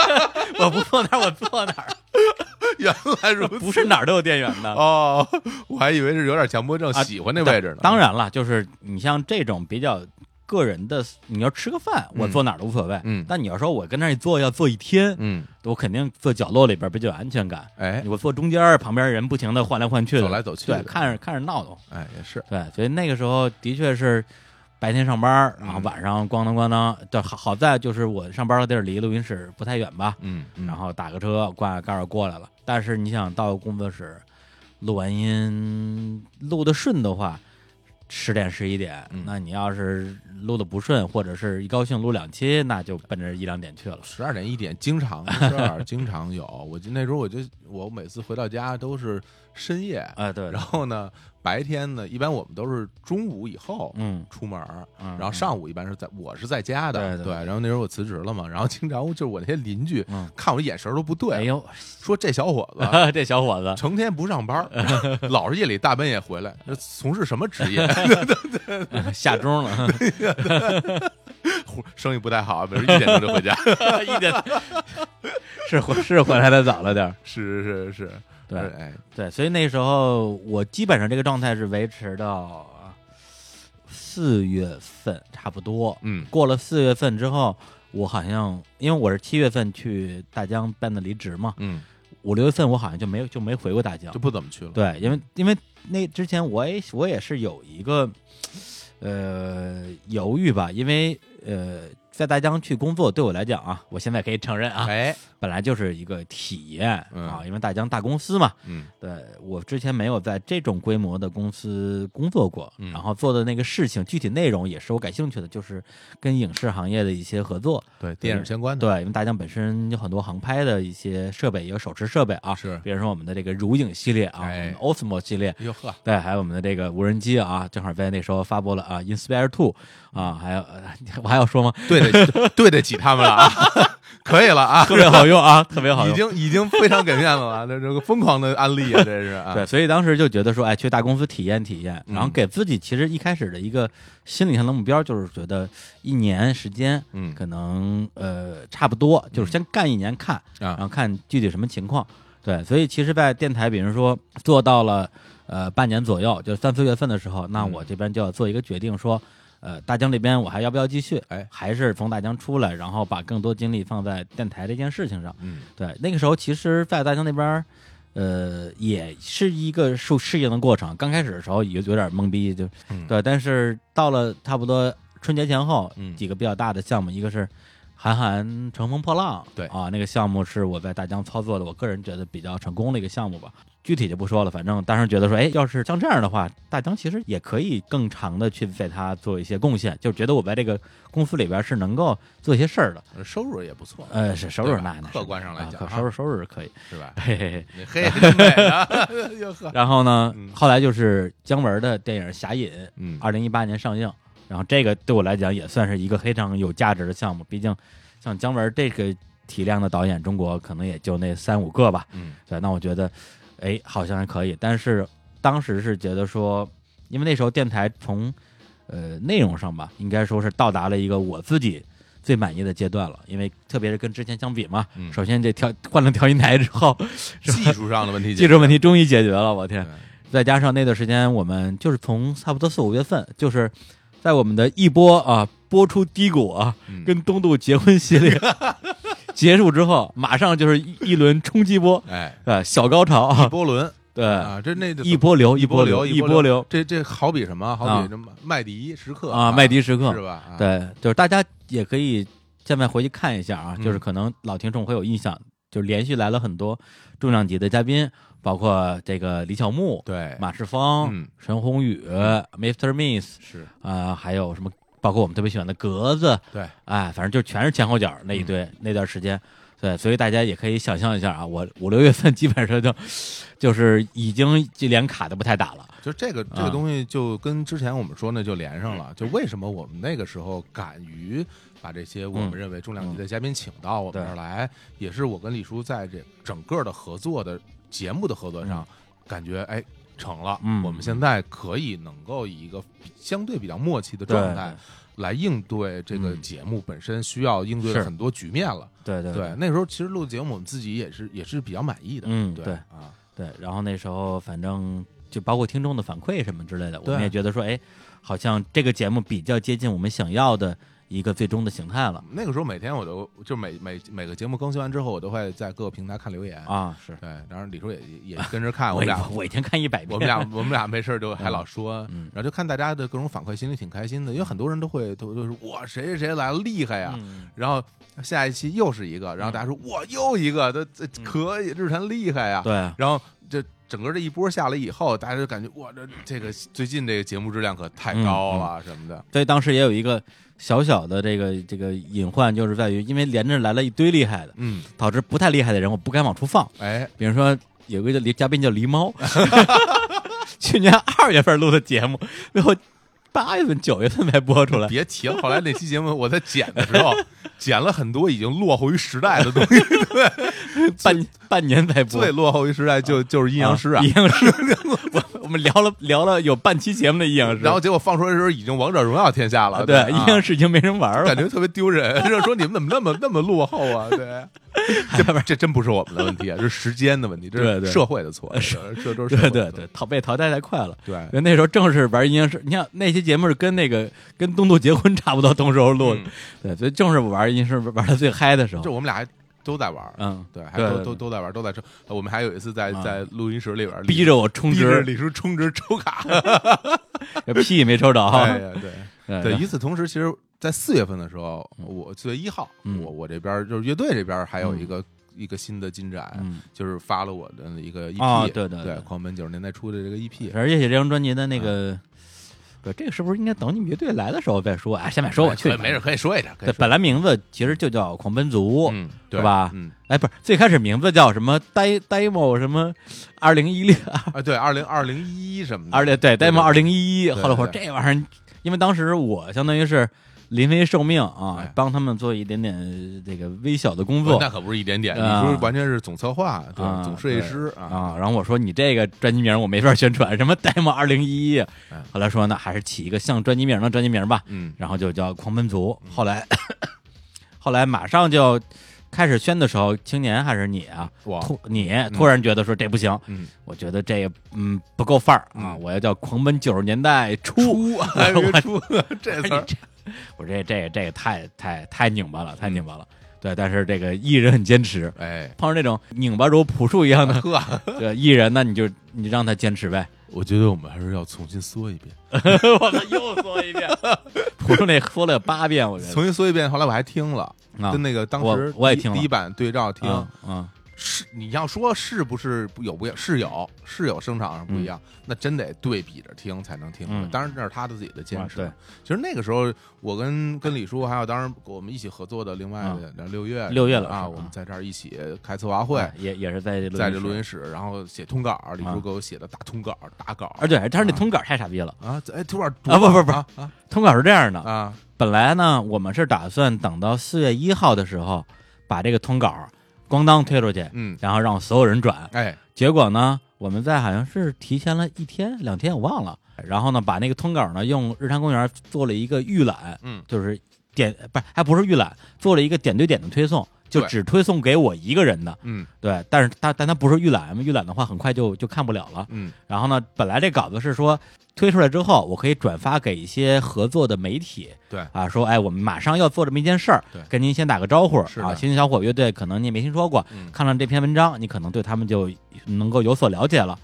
我不坐那儿，我坐哪儿？原来如此，不是哪儿都有电源的哦，我还以为是有点强迫症，喜欢那位置呢。当然了，就是你像这种比较个人的，你要吃个饭，我坐哪儿都无所谓。嗯，但你要说我跟那儿一坐要坐一天，嗯，我肯定坐角落里边比较有安全感。哎，我坐中间，旁边人不停的换来换去，走来走去，对，看着看着闹腾。哎，也是，对，所以那个时候的确是。白天上班，然后晚上咣当咣当。对，好好在就是我上班的地儿离录音室不太远吧，嗯，然后打个车挂个盖儿过来了。但是你想到工作室录完音录的顺的话，十点十一点，那你要是录的不顺，或者是一高兴录两期，那就奔着一两点去了。十二点一点经常事儿，经常有。我就那时候我就我每次回到家都是深夜，哎对，然后呢。白天呢，一般我们都是中午以后嗯出门，然后上午一般是在我是在家的，对。然后那时候我辞职了嘛，然后经常就是我那些邻居看我眼神都不对，哎呦，说这小伙子，这小伙子成天不上班，老是夜里大半夜回来，从事什么职业？下钟了，生意不太好，比如一点钟就回家，一点是回是回来的早了点，是是是是。对，哎，对，所以那时候我基本上这个状态是维持到四月份差不多。嗯，过了四月份之后，我好像因为我是七月份去大疆办的离职嘛，嗯，五六月份我好像就没就没回过大疆，就不怎么去了。对，因为因为那之前我也我也是有一个呃犹豫吧，因为呃。在大疆去工作，对我来讲啊，我现在可以承认啊，哎，本来就是一个体验啊，因为大疆大公司嘛，嗯，对我之前没有在这种规模的公司工作过，然后做的那个事情，具体内容也是我感兴趣的，就是跟影视行业的一些合作，对电影相关的，对，因为大疆本身有很多航拍的一些设备，也有手持设备啊，是，比如说我们的这个如影系列啊，Osmo 系列，哟呵，对，还有我们的这个无人机啊，正好在那时候发布了啊，Inspire Two。啊，还有我还要说吗？对得对得起他们了啊，可以了啊，特别好用啊，特别好用，已经已经非常给面子了，这这个疯狂的安利啊，这是啊。对，所以当时就觉得说，哎，去大公司体验体验，然后给自己其实一开始的一个心理上的目标就是觉得一年时间，嗯，可能呃差不多，就是先干一年看，然后看具体什么情况。对，所以其实，在电台，比如说做到了呃半年左右，就是三四月份的时候，那我这边就要做一个决定说。呃，大疆这边我还要不要继续？哎，还是从大疆出来，然后把更多精力放在电台这件事情上。嗯，对，那个时候其实，在大疆那边，呃，也是一个受适应的过程。刚开始的时候有有点懵逼，就对，但是到了差不多春节前后，几个比较大的项目，一个是韩寒《乘风破浪》，对啊，那个项目是我在大疆操作的，我个人觉得比较成功的一个项目吧。具体就不说了，反正当时觉得说，哎，要是像这样的话，大疆其实也可以更长的去为他做一些贡献，就觉得我在这个公司里边是能够做一些事儿的，收入也不错。呃，是收入那那客观上来讲，收入收入是可以，是吧？嘿 嘿嘿，嘿，然后呢，后来就是姜文的电影《侠隐》，嗯，二零一八年上映，然后这个对我来讲也算是一个非常有价值的项目，毕竟像姜文这个体量的导演，中国可能也就那三五个吧，嗯，对，那我觉得。哎，好像还可以，但是当时是觉得说，因为那时候电台从呃内容上吧，应该说是到达了一个我自己最满意的阶段了。因为特别是跟之前相比嘛，首先这调换了调音台之后，技术上的问题，技术问题终于解决了，我天！再加上那段时间，我们就是从差不多四五月份，就是在我们的一波啊播出低谷啊，跟东渡结婚系列。结束之后，马上就是一轮冲击波，哎，呃，小高潮，波轮，对啊，这那一波流，一波流，一波流。这这好比什么？好比什么？麦迪时刻啊，麦迪时刻是吧？对，就是大家也可以现在回去看一下啊，就是可能老听众会有印象，就是连续来了很多重量级的嘉宾，包括这个李小牧，对，马世芳，陈宏宇，Mr. Miss 是啊，还有什么？包括我们特别喜欢的格子，对，哎，反正就全是前后脚那一堆那段时间。对，所以大家也可以想象一下啊，我五六月份基本上就就是已经这连卡都不太打了。就这个这个东西就跟之前我们说呢就连上了。就为什么我们那个时候敢于把这些我们认为重量级的嘉宾请到我们这儿来，也是我跟李叔在这整个的合作的节目的合作上，感觉哎成了。我们现在可以能够以一个相对比较默契的状态。来应对这个节目本身需要应对的很多局面了，对对对。那时候其实录节目，我们自己也是也是比较满意的，嗯，对啊，对。然后那时候反正就包括听众的反馈什么之类的，我们也觉得说，哎，好像这个节目比较接近我们想要的。一个最终的形态了。那个时候每天我都就每每每个节目更新完之后，我都会在各个平台看留言啊。是对，当然李叔也也跟着看。我们俩我一天看一百遍。我们俩我们俩没事就还老说，然后就看大家的各种反馈，心里挺开心的。因为很多人都会都都说哇谁谁谁来了厉害呀，然后下一期又是一个，然后大家说哇又一个，这这可以日坛厉害呀。对，然后这整个这一波下来以后，大家就感觉哇这这个最近这个节目质量可太高了什么的。所以当时也有一个。小小的这个这个隐患就是在于，因为连着来了一堆厉害的，嗯，导致不太厉害的人我不敢往出放。哎，比如说有个叫嘉宾叫狸猫，去年二月份录的节目，最后八月份九月份才播出来。别提了，后来那期节目我在剪的时候，剪了很多已经落后于时代的东西，对，半半年才播。最落后于时代就就是阴阳师啊，阴阳师。我们聊了聊了有半期节目的阴阳师，然后结果放出来的时候已经王者荣耀天下了。对，阴阳师已经没人玩了，感觉特别丢人。就说你们怎么那么那么落后啊？对，这这真不是我们的问题啊，是时间的问题，这是社会的错。这都是对对对，淘被淘汰太快了。对，那时候正是玩阴阳师，你看那些节目是跟那个跟东渡结婚差不多同时候录的，对，所以正是玩阴阳师玩的最嗨的时候。就我们俩还。都在玩，嗯，对，还都都都在玩，都在抽。我们还有一次在在录音室里边逼着我充值，李叔充值抽卡，屁也没抽着。对 对，与此同时，其实，在四月份的时候，我四月一号，我我这边就是乐队这边还有一个一个新的进展，就是发了我的一个 EP，对对对，狂奔九十年代初的这个 EP，而且这张专辑的那个。不，这个是不是应该等你们乐队来的时候再说哎，先别说我去，没事，可以说一下。对，本来名字其实就叫狂奔族，嗯、对吧？嗯，哎，不是，最开始名字叫什么？demo 什么？二零一六啊？对，二零二零一一什么的？二零对 demo 二零一一。后来我说这玩意儿，因为当时我相当于是。临危受命啊，帮他们做一点点这个微小的工作，那可不是一点点，你说完全是总策划、总设计师啊。然后我说你这个专辑名我没法宣传，什么 demo 二零一一。后来说呢还是起一个像专辑名的专辑名吧。嗯，然后就叫狂奔族。后来，后来马上就开始宣的时候，青年还是你啊？突你突然觉得说这不行，嗯。我觉得这嗯不够范儿啊，我要叫狂奔九十年代初，我初这词。我这这这个太太太拧巴了，太拧巴了。对，但是这个艺人很坚持。哎，碰上那种拧巴如朴树一样的呵 对艺人，那你就你让他坚持呗。我觉得我们还是要重新说一遍。我们，又说一遍。朴树那说了八遍，我觉得重新说一遍。后来我还听了，跟那个当时我也听第一版对照听。嗯。是你要说是不是有不一样？是有是有声场上不一样，那真得对比着听才能听。当然这是他的自己的坚持。对，其实那个时候我跟跟李叔还有当时我们一起合作的另外的六月六月了啊，我们在这儿一起开策划会，也也是在在这录音室，然后写通稿，李叔给我写的大通稿大稿。啊，对，但是那通稿太傻逼了啊！哎，通稿啊，不不不啊，通稿是这样的啊，本来呢，我们是打算等到四月一号的时候把这个通稿。咣当推出去，嗯，然后让所有人转，哎，结果呢，我们在好像是提前了一天两天，我忘了，然后呢，把那个通稿呢用日坛公园做了一个预览，嗯，就是点不是还不是预览，做了一个点对点的推送，就只推送给我一个人的，嗯，对，但是他但他不是预览，预览的话很快就就看不了了，嗯，然后呢，本来这稿子是说。推出来之后，我可以转发给一些合作的媒体，对啊，说哎，我们马上要做这么一件事儿，跟您先打个招呼啊。星星小伙乐队可能你也没听说过，看了这篇文章，你可能对他们就能够有所了解了。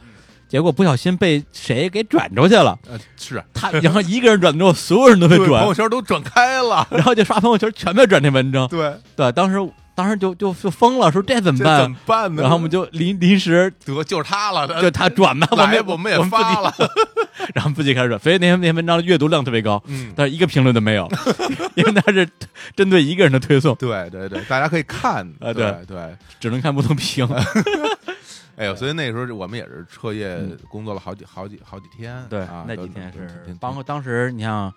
结果不小心被谁给转出去了。呃，是他，然后一个人转之后，所有人都被转，朋友圈都转开了，然后就刷朋友圈，全被转这文章。对对，当时。当时就就就疯了，说这怎么办？怎么办呢？然后我们就临临时得就是他了，就他转的，我们我们也发了，然后自己开始转。所以那篇那篇文章的阅读量特别高，嗯，但是一个评论都没有，因为他是针对一个人的推送。对对对，大家可以看啊，对对，只能看不能评。哎呦，所以那时候我们也是彻夜工作了好几好几好几天。对啊，那几天是包括当时你像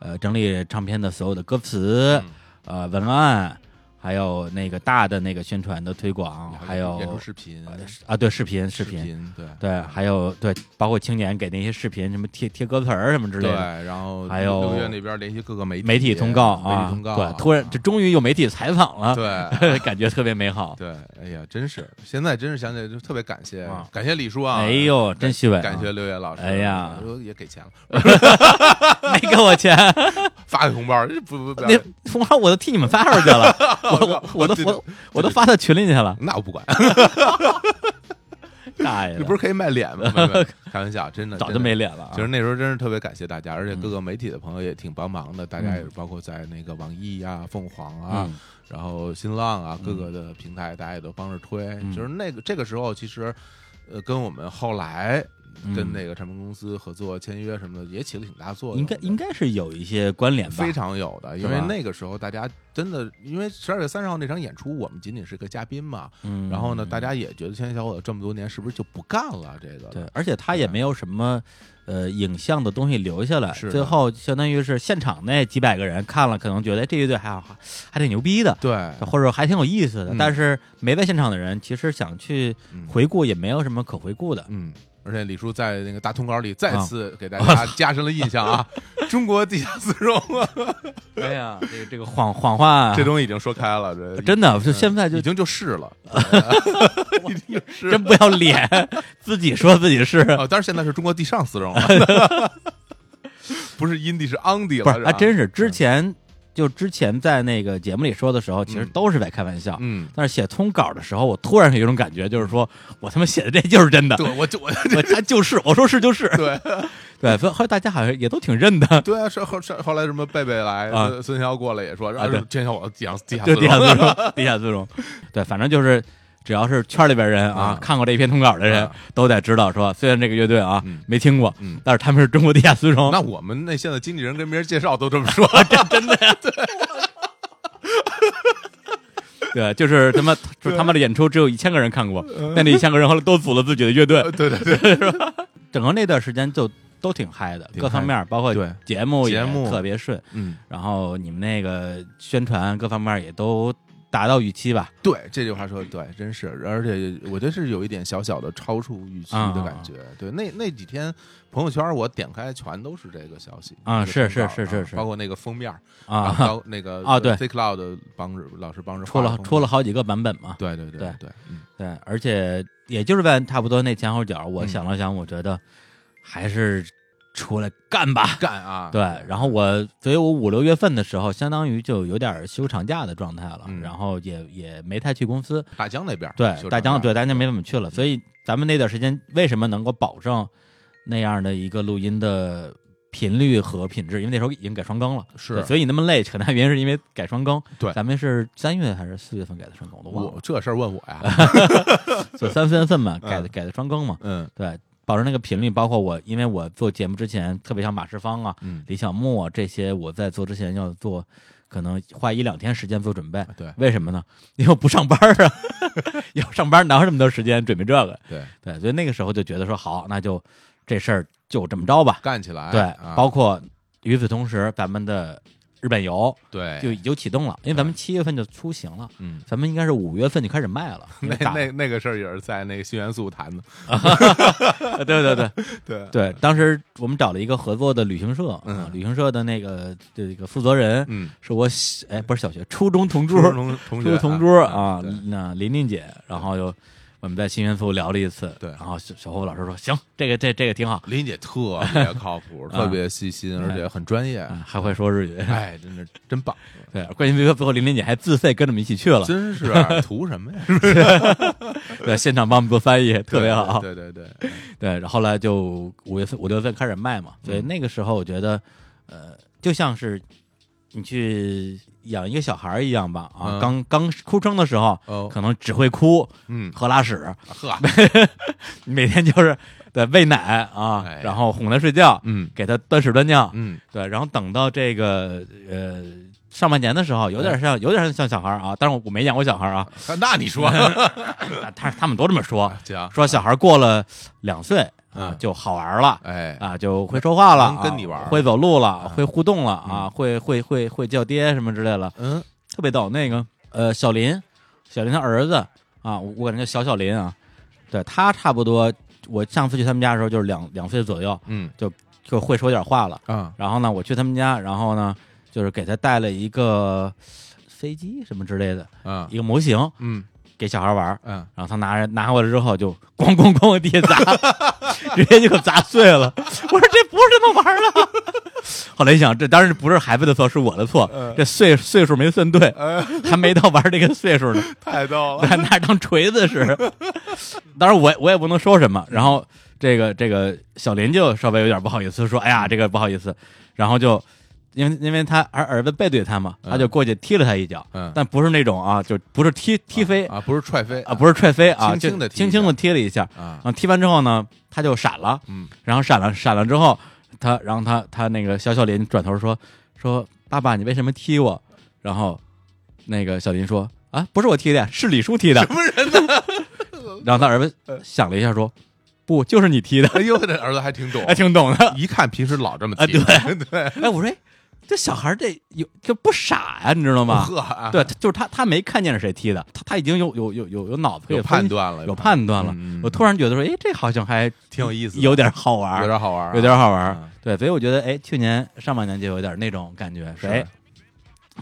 呃整理唱片的所有的歌词呃文案。还有那个大的那个宣传的推广，还有演出视频啊，对视频视频，对。对，还有对，包括青年给那些视频什么贴贴歌词儿什么之类的，对，然后还有六月那边联系各个媒体媒体通告啊，通告，对，突然这终于有媒体采访了，对，感觉特别美好，对，哎呀，真是现在真是想起来就特别感谢，感谢李叔啊，哎呦，真虚伪，感谢六月老师，哎呀，也给钱了，没给我钱，发个红包，不不不，那红包我都替你们发出去了，我我我都我。我都发到群里去了，那我不管。大爷，你不是可以卖脸吗？开玩笑，真的 早就没脸了。其实那时候真是特别感谢大家，而且各个媒体的朋友也挺帮忙的，大家也包括在那个网易啊、凤凰啊，然后新浪啊各个的平台，大家也都帮着推。就是那个这个时候，其实呃，跟我们后来。跟那个唱片公司合作签约什么的也起了挺大作用，应该应该是有一些关联吧，非常有的，因为那个时候大家真的，因为十二月三十号那场演出，我们仅仅是个嘉宾嘛，嗯，然后呢，大家也觉得青年小伙子这么多年是不是就不干了这个？对，而且他也没有什么呃影像的东西留下来，是最后相当于是现场那几百个人看了，可能觉得这乐队还好，还挺牛逼的，对，或者还挺有意思的，但是没在现场的人其实想去回顾也没有什么可回顾的，嗯。而且李叔在那个大通稿里再次给大家加深了印象啊！中国地下丝绒，哎呀，这个这个谎谎话，这东西已经说开了，这 真的就现在就已经就是了，真不要脸，自己说自己是啊！但是现在是中国地上丝绒了，不是阴地是 on 地了，不是，还真是之前。就之前在那个节目里说的时候，其实都是在开玩笑。嗯，但是写通稿的时候，我突然有一种感觉，就是说我他妈写的这就是真的。对，我就我 我他就是我说是就是。对 对，所以后来大家好像也都挺认的。对啊，是后是后来什么贝贝来，孙骁过来也说，啊，天晓我地下地下地下自容，地下尊荣。对，反正就是。只要是圈里边人啊，看过这一篇通稿的人，都得知道说，虽然这个乐队啊没听过，但是他们是中国地下丝绒。那我们那现在经纪人跟别人介绍都这么说，真真的呀？对，对，就是他妈，就他们的演出只有一千个人看过，那那一千个人后来都组了自己的乐队，对 对对，是吧？整个那段时间就都挺嗨的，各方面包括节目节目。特别顺，嗯，然后你们那个宣传各方面也都。达到预期吧？对，这句话说的对，真是，而且我觉得是有一点小小的超出预期的感觉。对，那那几天朋友圈我点开全都是这个消息啊，是是是是是，包括那个封面啊，那个啊，对，C Cloud 帮着老师帮着出了出了好几个版本嘛。对对对对对，对，而且也就是在差不多那前后脚，我想了想，我觉得还是。出来干吧，干啊！对，然后我，所以我五六月份的时候，相当于就有点休长假的状态了，然后也也没太去公司。大江那边，对，大江，对，大江没怎么去了。所以咱们那段时间为什么能够保证那样的一个录音的频率和品质？因为那时候已经改双更了，是，所以你那么累，很大原因是因为改双更。对，咱们是三月还是四月份改的双更？我都忘了。这事儿问我呀？就三四月份嘛，改的改的双更嘛。嗯，对。保证那个频率，包括我，因为我做节目之前，特别像马世芳啊、李小牧啊这些，我在做之前要做，可能花一两天时间做准备。对，为什么呢？因为我不上班啊，要上班哪有那么多时间准备这个？对对，所以那个时候就觉得说，好，那就这事儿就这么着吧，干起来。对，包括与此同时，咱们的。日本游对。就已经启动了，因为咱们七月份就出行了，嗯，咱们应该是五月份就开始卖了。那那那个事儿也是在那个新元素谈的，对对对。对。对。当时我们找了一个合作的旅行社，嗯，旅行社的那个这个负责人，嗯，是我哎不是小学初中同桌，同初中同桌啊，那琳琳姐，然后又我们在新元素聊了一次，对，然后小小胡老师说行，这个这这个挺好。林姐特别靠谱，特别 细心，而且很专业，还会说日语，哎，真的真棒。对，关键最后最后林林姐还自费跟着我们一起去了，真是图什么呀？对，现场帮我们做翻译，特别好。对对对对，后来就五月份五六月份开始卖嘛，所以那个时候我觉得，呃，就像是你去。养一个小孩一样吧，啊，刚刚出生的时候，可能只会哭，嗯，和拉屎，呵，每天就是对喂奶啊，然后哄他睡觉，嗯，给他端屎端尿，嗯，对，然后等到这个呃上半年的时候，有点像有点像小孩啊，但是我没养过小孩啊，那你说，他他们都这么说，讲说小孩过了两岁。啊，就好玩了，哎，啊，就会说话了，跟你玩，会走路了，会互动了，啊，会会会会叫爹什么之类的，嗯，特别逗。那个呃，小林，小林他儿子啊，我管他叫小小林啊，对他差不多，我上次去他们家的时候就是两两岁左右，嗯，就就会说点话了，啊，然后呢，我去他们家，然后呢，就是给他带了一个飞机什么之类的，啊，一个模型，嗯。给小孩玩嗯，然后他拿着拿过来之后就咣咣咣往地下砸，直接就砸碎了。我说这不是这么玩的。后来一想，这当然不是孩子的错，是我的错。这岁岁数没算对，还没到玩这个岁数呢。太逗了，还拿当锤子使。当然我我也不能说什么。然后这个这个小林就稍微有点不好意思，说：“哎呀，这个不好意思。”然后就。因为因为他儿儿子背对他嘛，他就过去踢了他一脚，但不是那种啊，就不是踢踢飞啊，不是踹飞。啊，不是踹飞啊，轻轻的轻轻的踢了一下。啊，然后踢完之后呢，他就闪了，嗯，然后闪了闪了之后，他然后他他那个小小林转头说说爸爸你为什么踢我？然后那个小林说啊不是我踢的，是李叔踢的，什么人呢？然后他儿子想了一下说不就是你踢的？哎呦，这儿子还挺懂，还挺懂的，一看平时老这么踢，对。对，哎我说。这小孩这有就不傻呀，你知道吗？对，就是他，他没看见是谁踢的，他他已经有有有有有脑子有判断了，有判断了。我突然觉得说，哎，这好像还挺有意思，有点好玩，有点好玩，有点好玩。对，所以我觉得，哎，去年上半年就有点那种感觉，哎，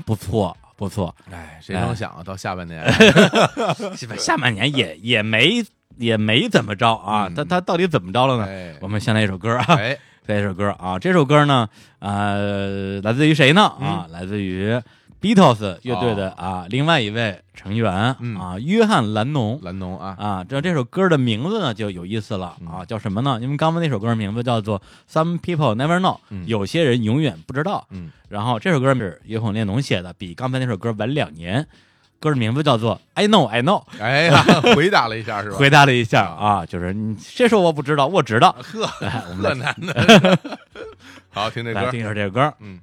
不错不错。哎，谁能想到下半年？下半年也也没也没怎么着啊？他他到底怎么着了呢？我们先来一首歌啊。这首歌啊，这首歌呢，呃，来自于谁呢？啊，来自于 Beatles 乐队的啊，另外一位成员啊，约翰兰农。兰农啊啊，这这首歌的名字呢就有意思了啊，叫什么呢？因为刚刚那首歌名字叫做 Some People Never Know，有些人永远不知道。嗯，然后这首歌是约翰列侬写的，比刚才那首歌晚两年。歌的名字叫做 I know I know，哎呀，回答了一下是吧？回答了一下啊，就是你谁说我不知道，我知道。呵，河南的，好听这歌，听一下这歌，嗯。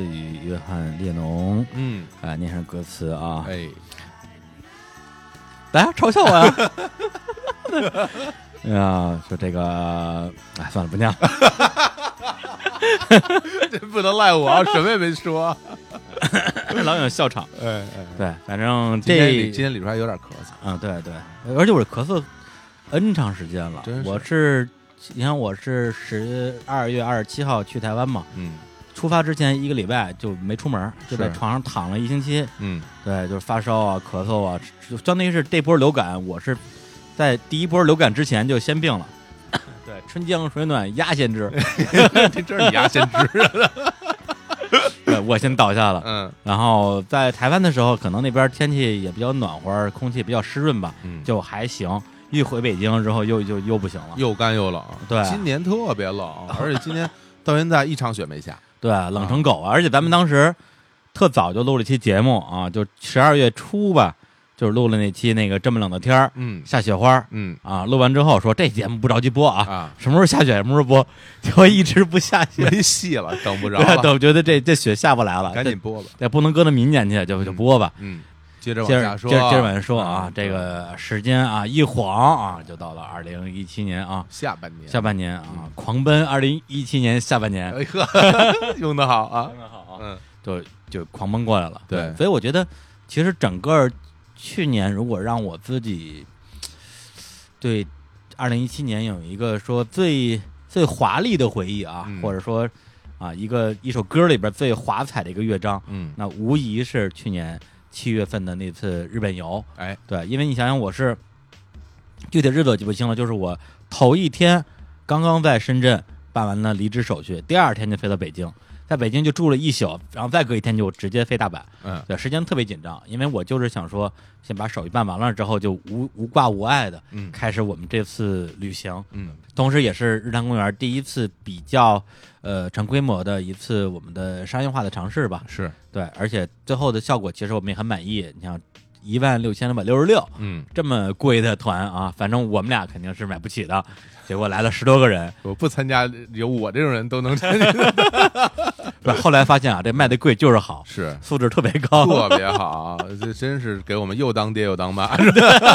自于约翰列侬，嗯，啊，念上歌词啊，哎，大家嘲笑我呀！哎 呀，说这个，哎，算了，不念了。这不能赖我，什么也没说，老有笑场。哎哎，对，反正这今天李叔还有点咳嗽啊，对对，而且我咳嗽 N 长时间了，我是。你看，我是十二月二十七号去台湾嘛，嗯，出发之前一个礼拜就没出门，就在床上躺了一星期，嗯，对，就是发烧啊、咳嗽啊，就相当于是这波流感，我是在第一波流感之前就先病了，对，春江水暖鸭先知，这是你鸭先知，对，我先倒下了，嗯，然后在台湾的时候，可能那边天气也比较暖和，空气比较湿润吧，嗯，就还行。一回北京之后，又又又不行了，又干又冷。对，今年特别冷，而且今年到现在一场雪没下。对，冷成狗啊！而且咱们当时特早就录了一期节目啊，就十二月初吧，就是录了那期那个这么冷的天儿，嗯，下雪花，嗯。啊，录完之后说这节目不着急播啊，啊，什么时候下雪什么时候播，结果一直不下雪，没戏了，等不着，等觉得这这雪下不来了，赶紧播吧，也不能搁到明年去，就就播吧，嗯。接着往下说，接着接着往下说啊，这个时间啊一晃啊，就到了二零一七年啊，下半年，下半年啊，狂奔二零一七年下半年，哎呵，用的好啊，用的好啊，嗯，就就狂奔过来了，对，所以我觉得其实整个去年，如果让我自己对二零一七年有一个说最最华丽的回忆啊，或者说啊一个一首歌里边最华彩的一个乐章，嗯，那无疑是去年。七月份的那次日本游，哎，对，因为你想想，我是具体日子记不清了，就是我头一天刚刚在深圳办完了离职手续，第二天就飞到北京，在北京就住了一宿，然后再隔一天就直接飞大阪，嗯，对，时间特别紧张，因为我就是想说，先把手续办完了之后，就无无挂无碍的，嗯，开始我们这次旅行，嗯，同时也是日坛公园第一次比较。呃，成规模的一次我们的商业化的尝试吧，是对，而且最后的效果其实我们也很满意。你像一万六千两百六十六，嗯，这么贵的团啊，反正我们俩肯定是买不起的。结果来了十多个人，我不参加，有我这种人都能参加。不，后来发现啊，这卖的贵就是好，是素质特别高，特别 好，这真是给我们又当爹又当妈，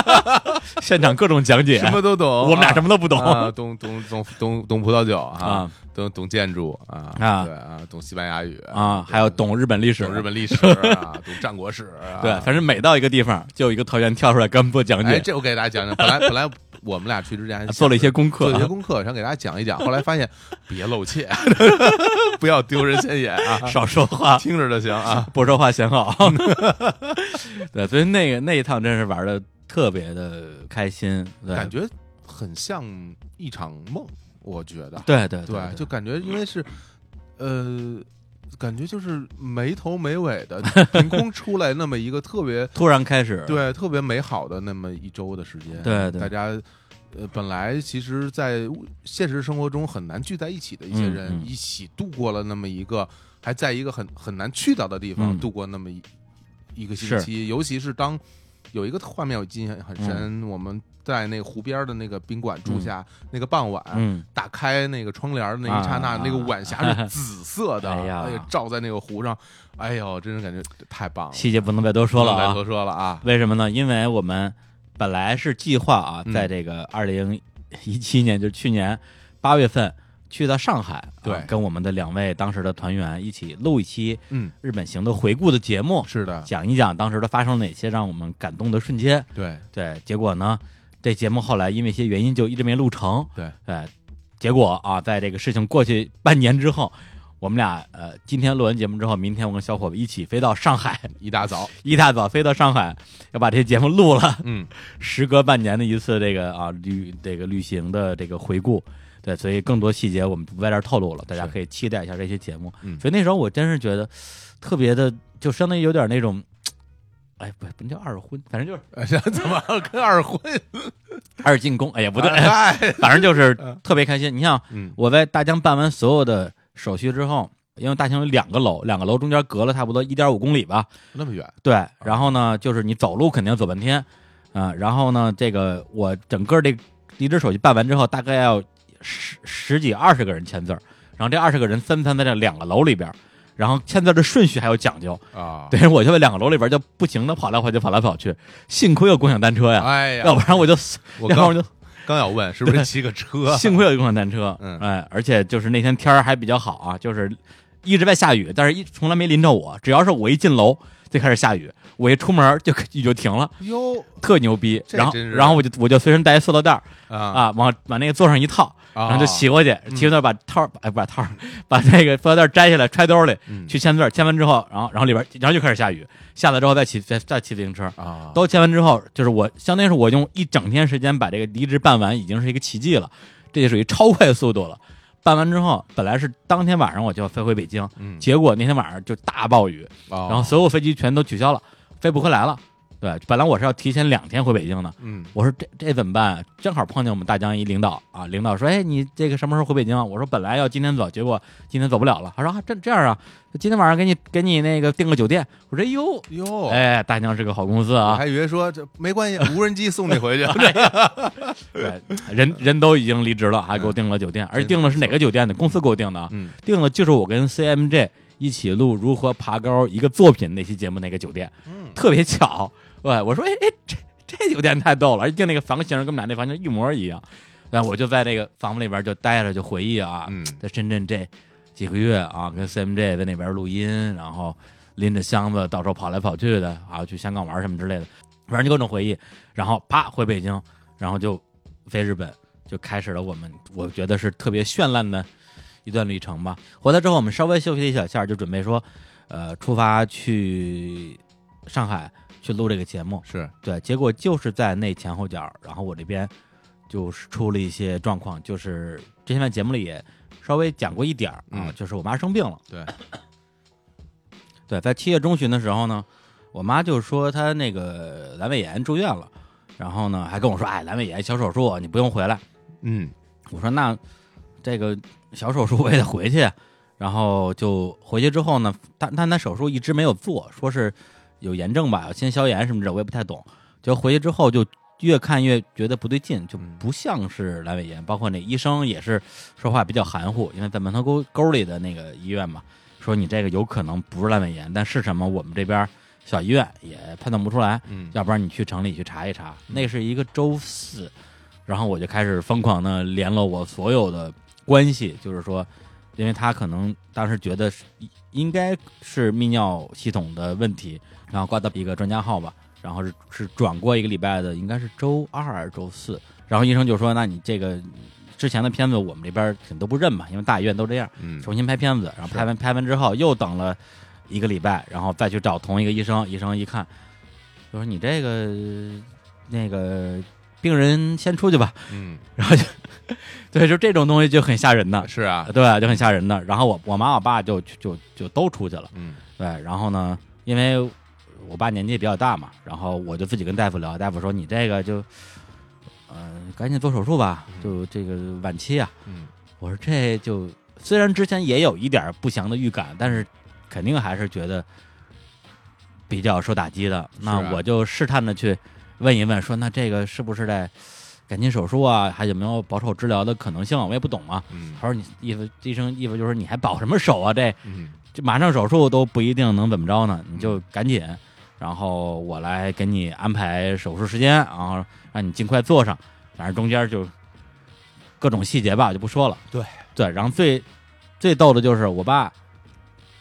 现场各种讲解，什么都懂。我们俩什么都不懂，懂懂懂懂懂葡萄酒啊，懂懂建筑啊啊，对啊，懂西班牙语啊，还有懂日本历史，懂日本历史啊，懂战国史。对，反正每到一个地方，就有一个团员跳出来跟我们做讲解。这我给大家讲讲，本来本来。我们俩去之前还做了一些功课，做了一些功课，想给大家讲一讲。后来发现别露怯，不要丢人现眼啊，少说话，听着就行啊，不说话显好。对，所以那个那一趟真是玩的特别的开心，感觉很像一场梦。我觉得，对对对，就感觉因为是呃。感觉就是没头没尾的，凭空出来那么一个特别 突然开始，对，特别美好的那么一周的时间。对，大家呃，本来其实，在现实生活中很难聚在一起的一些人，一起度过了那么一个，还在一个很很难去到的地方度过那么一一个星期，尤其是当有一个画面我印象很深，我们。在那个湖边的那个宾馆住下，那个傍晚，打开那个窗帘的那一刹那，那个晚霞是 紫色的，哎呀，照在那个湖上，哎呦，真是感觉太棒了。细节不能再多说了啊，多说了啊。为什么呢？因为我们本来是计划啊，在这个二零一七年，就去年八月份去到上海，对，跟我们的两位当时的团员一起录一期嗯。日本行的回顾的节目，是的，讲一讲当时的发生了哪些让我们感动的瞬间。对。对，结果呢？这节目后来因为一些原因就一直没录成，对，对，结果啊，在这个事情过去半年之后，我们俩呃，今天录完节目之后，明天我跟小伙子一起飞到上海，一大早。一大早飞到上海，要把这节目录了，嗯，时隔半年的一次这个啊旅这个旅行的这个回顾，对，所以更多细节我们不在这透露了，大家可以期待一下这些节目，嗯，所以那时候我真是觉得特别的，就相当于有点那种。哎，不不叫二婚，反正就是怎么跟二婚 二进宫？哎呀，不对，反正就是特别开心。你像我在大疆办完所有的手续之后，因为大疆有两个楼，两个楼中间隔了差不多一点五公里吧，那么远。对，然后呢，就是你走路肯定要走半天啊。然后呢，这个我整个这离职手续办完之后，大概要十十几二十个人签字儿。然后这二十个人分散在这两个楼里边，然后签字的顺序还有讲究啊。对，我就在两个楼里边就不停的跑来跑去，跑来跑去。幸亏有共享单车呀，哎呀，要不然我就，要不然我就刚要问是不是骑个车。幸亏有共享单车，嗯，哎，而且就是那天天儿还比较好啊，就是一直在下雨，但是一从来没淋着我。只要是我一进楼就开始下雨，我一出门就 雨就停了。哟，特牛逼！然后然后我就我就随身带一塑料袋啊啊，往往那个座上一套。然后就骑过去，骑过去把套哎不把套把那个塑料袋摘下来揣兜里去签字，签完之后，然后然后里边然后就开始下雨，下了之后再骑再再骑自行车啊，都签完之后，就是我相当于是我用一整天时间把这个离职办完，已经是一个奇迹了，这就属于超快速度了。办完之后，本来是当天晚上我就要飞回北京，结果那天晚上就大暴雨，然后所有飞机全都取消了，飞不回来了。对，本来我是要提前两天回北京的，嗯，我说这这怎么办？正好碰见我们大疆一领导啊，领导说，哎，你这个什么时候回北京啊？我说本来要今天走，结果今天走不了了。他说啊，这这样啊，今天晚上给你给你那个订个酒店。我说哟哟，哎，大疆是个好公司啊，还以为说这没关系，无人机送你回去。对，人人都已经离职了，还给我订了酒店，而且订的是哪个酒店呢？公司给我订的，嗯，订的就是我跟 CMJ 一起录如何爬高一个作品那期节目那个酒店，嗯，特别巧。对，我说，哎哎，这这酒店太逗了，而且订那个房型跟我们俩那房型一模一样。然后我就在那个房子里边就待着，就回忆啊，嗯在深圳这几个月啊，跟 CMJ 在那边录音，然后拎着箱子到处跑来跑去的啊，去香港玩什么之类的，反正就各种回忆。然后啪回北京，然后就飞日本，就开始了我们我觉得是特别绚烂的一段旅程吧。回来之后，我们稍微休息一小下，就准备说，呃，出发去上海。去录这个节目是对，结果就是在那前后脚，然后我这边就是出了一些状况，就是之前在节目里也稍微讲过一点儿啊，就是我妈生病了。对，对，在七月中旬的时候呢，我妈就说她那个阑尾炎住院了，然后呢还跟我说，哎，阑尾炎小手术你不用回来。嗯，我说那这个小手术我也得回去，然后就回去之后呢，但但那手术一直没有做，说是。有炎症吧，要先消炎什么的，我也不太懂。就回去之后，就越看越觉得不对劲，就不像是阑尾炎。包括那医生也是说话比较含糊，因为在门头沟沟里的那个医院嘛，说你这个有可能不是阑尾炎，但是什么，我们这边小医院也判断不出来。嗯，要不然你去城里去查一查。那是一个周四，然后我就开始疯狂的联络我所有的关系，就是说，因为他可能当时觉得应该是泌尿系统的问题。然后挂到一个专家号吧，然后是是转过一个礼拜的，应该是周二还是周四。然后医生就说：“那你这个之前的片子我们这边肯定都不认嘛，因为大医院都这样，重新拍片子。然后拍完拍完之后又等了一个礼拜，然后再去找同一个医生。医生一看，就说你这个那个病人先出去吧。嗯，然后就对，就这种东西就很吓人的，是啊，对，就很吓人的。然后我我妈我爸就就就都出去了。嗯，对，然后呢，因为。我爸年纪也比较大嘛，然后我就自己跟大夫聊，大夫说你这个就，嗯，赶紧做手术吧，就这个晚期啊。嗯，我说这就虽然之前也有一点不祥的预感，但是肯定还是觉得比较受打击的。那我就试探的去问一问，说那这个是不是得赶紧手术啊？还有没有保守治疗的可能性？我也不懂啊。他说你意思医生意思就是你还保什么手啊？这，这马上手术都不一定能怎么着呢，你就赶紧。然后我来给你安排手术时间，然后让你尽快做上。反正中间就各种细节吧，就不说了。对对，然后最最逗的就是我爸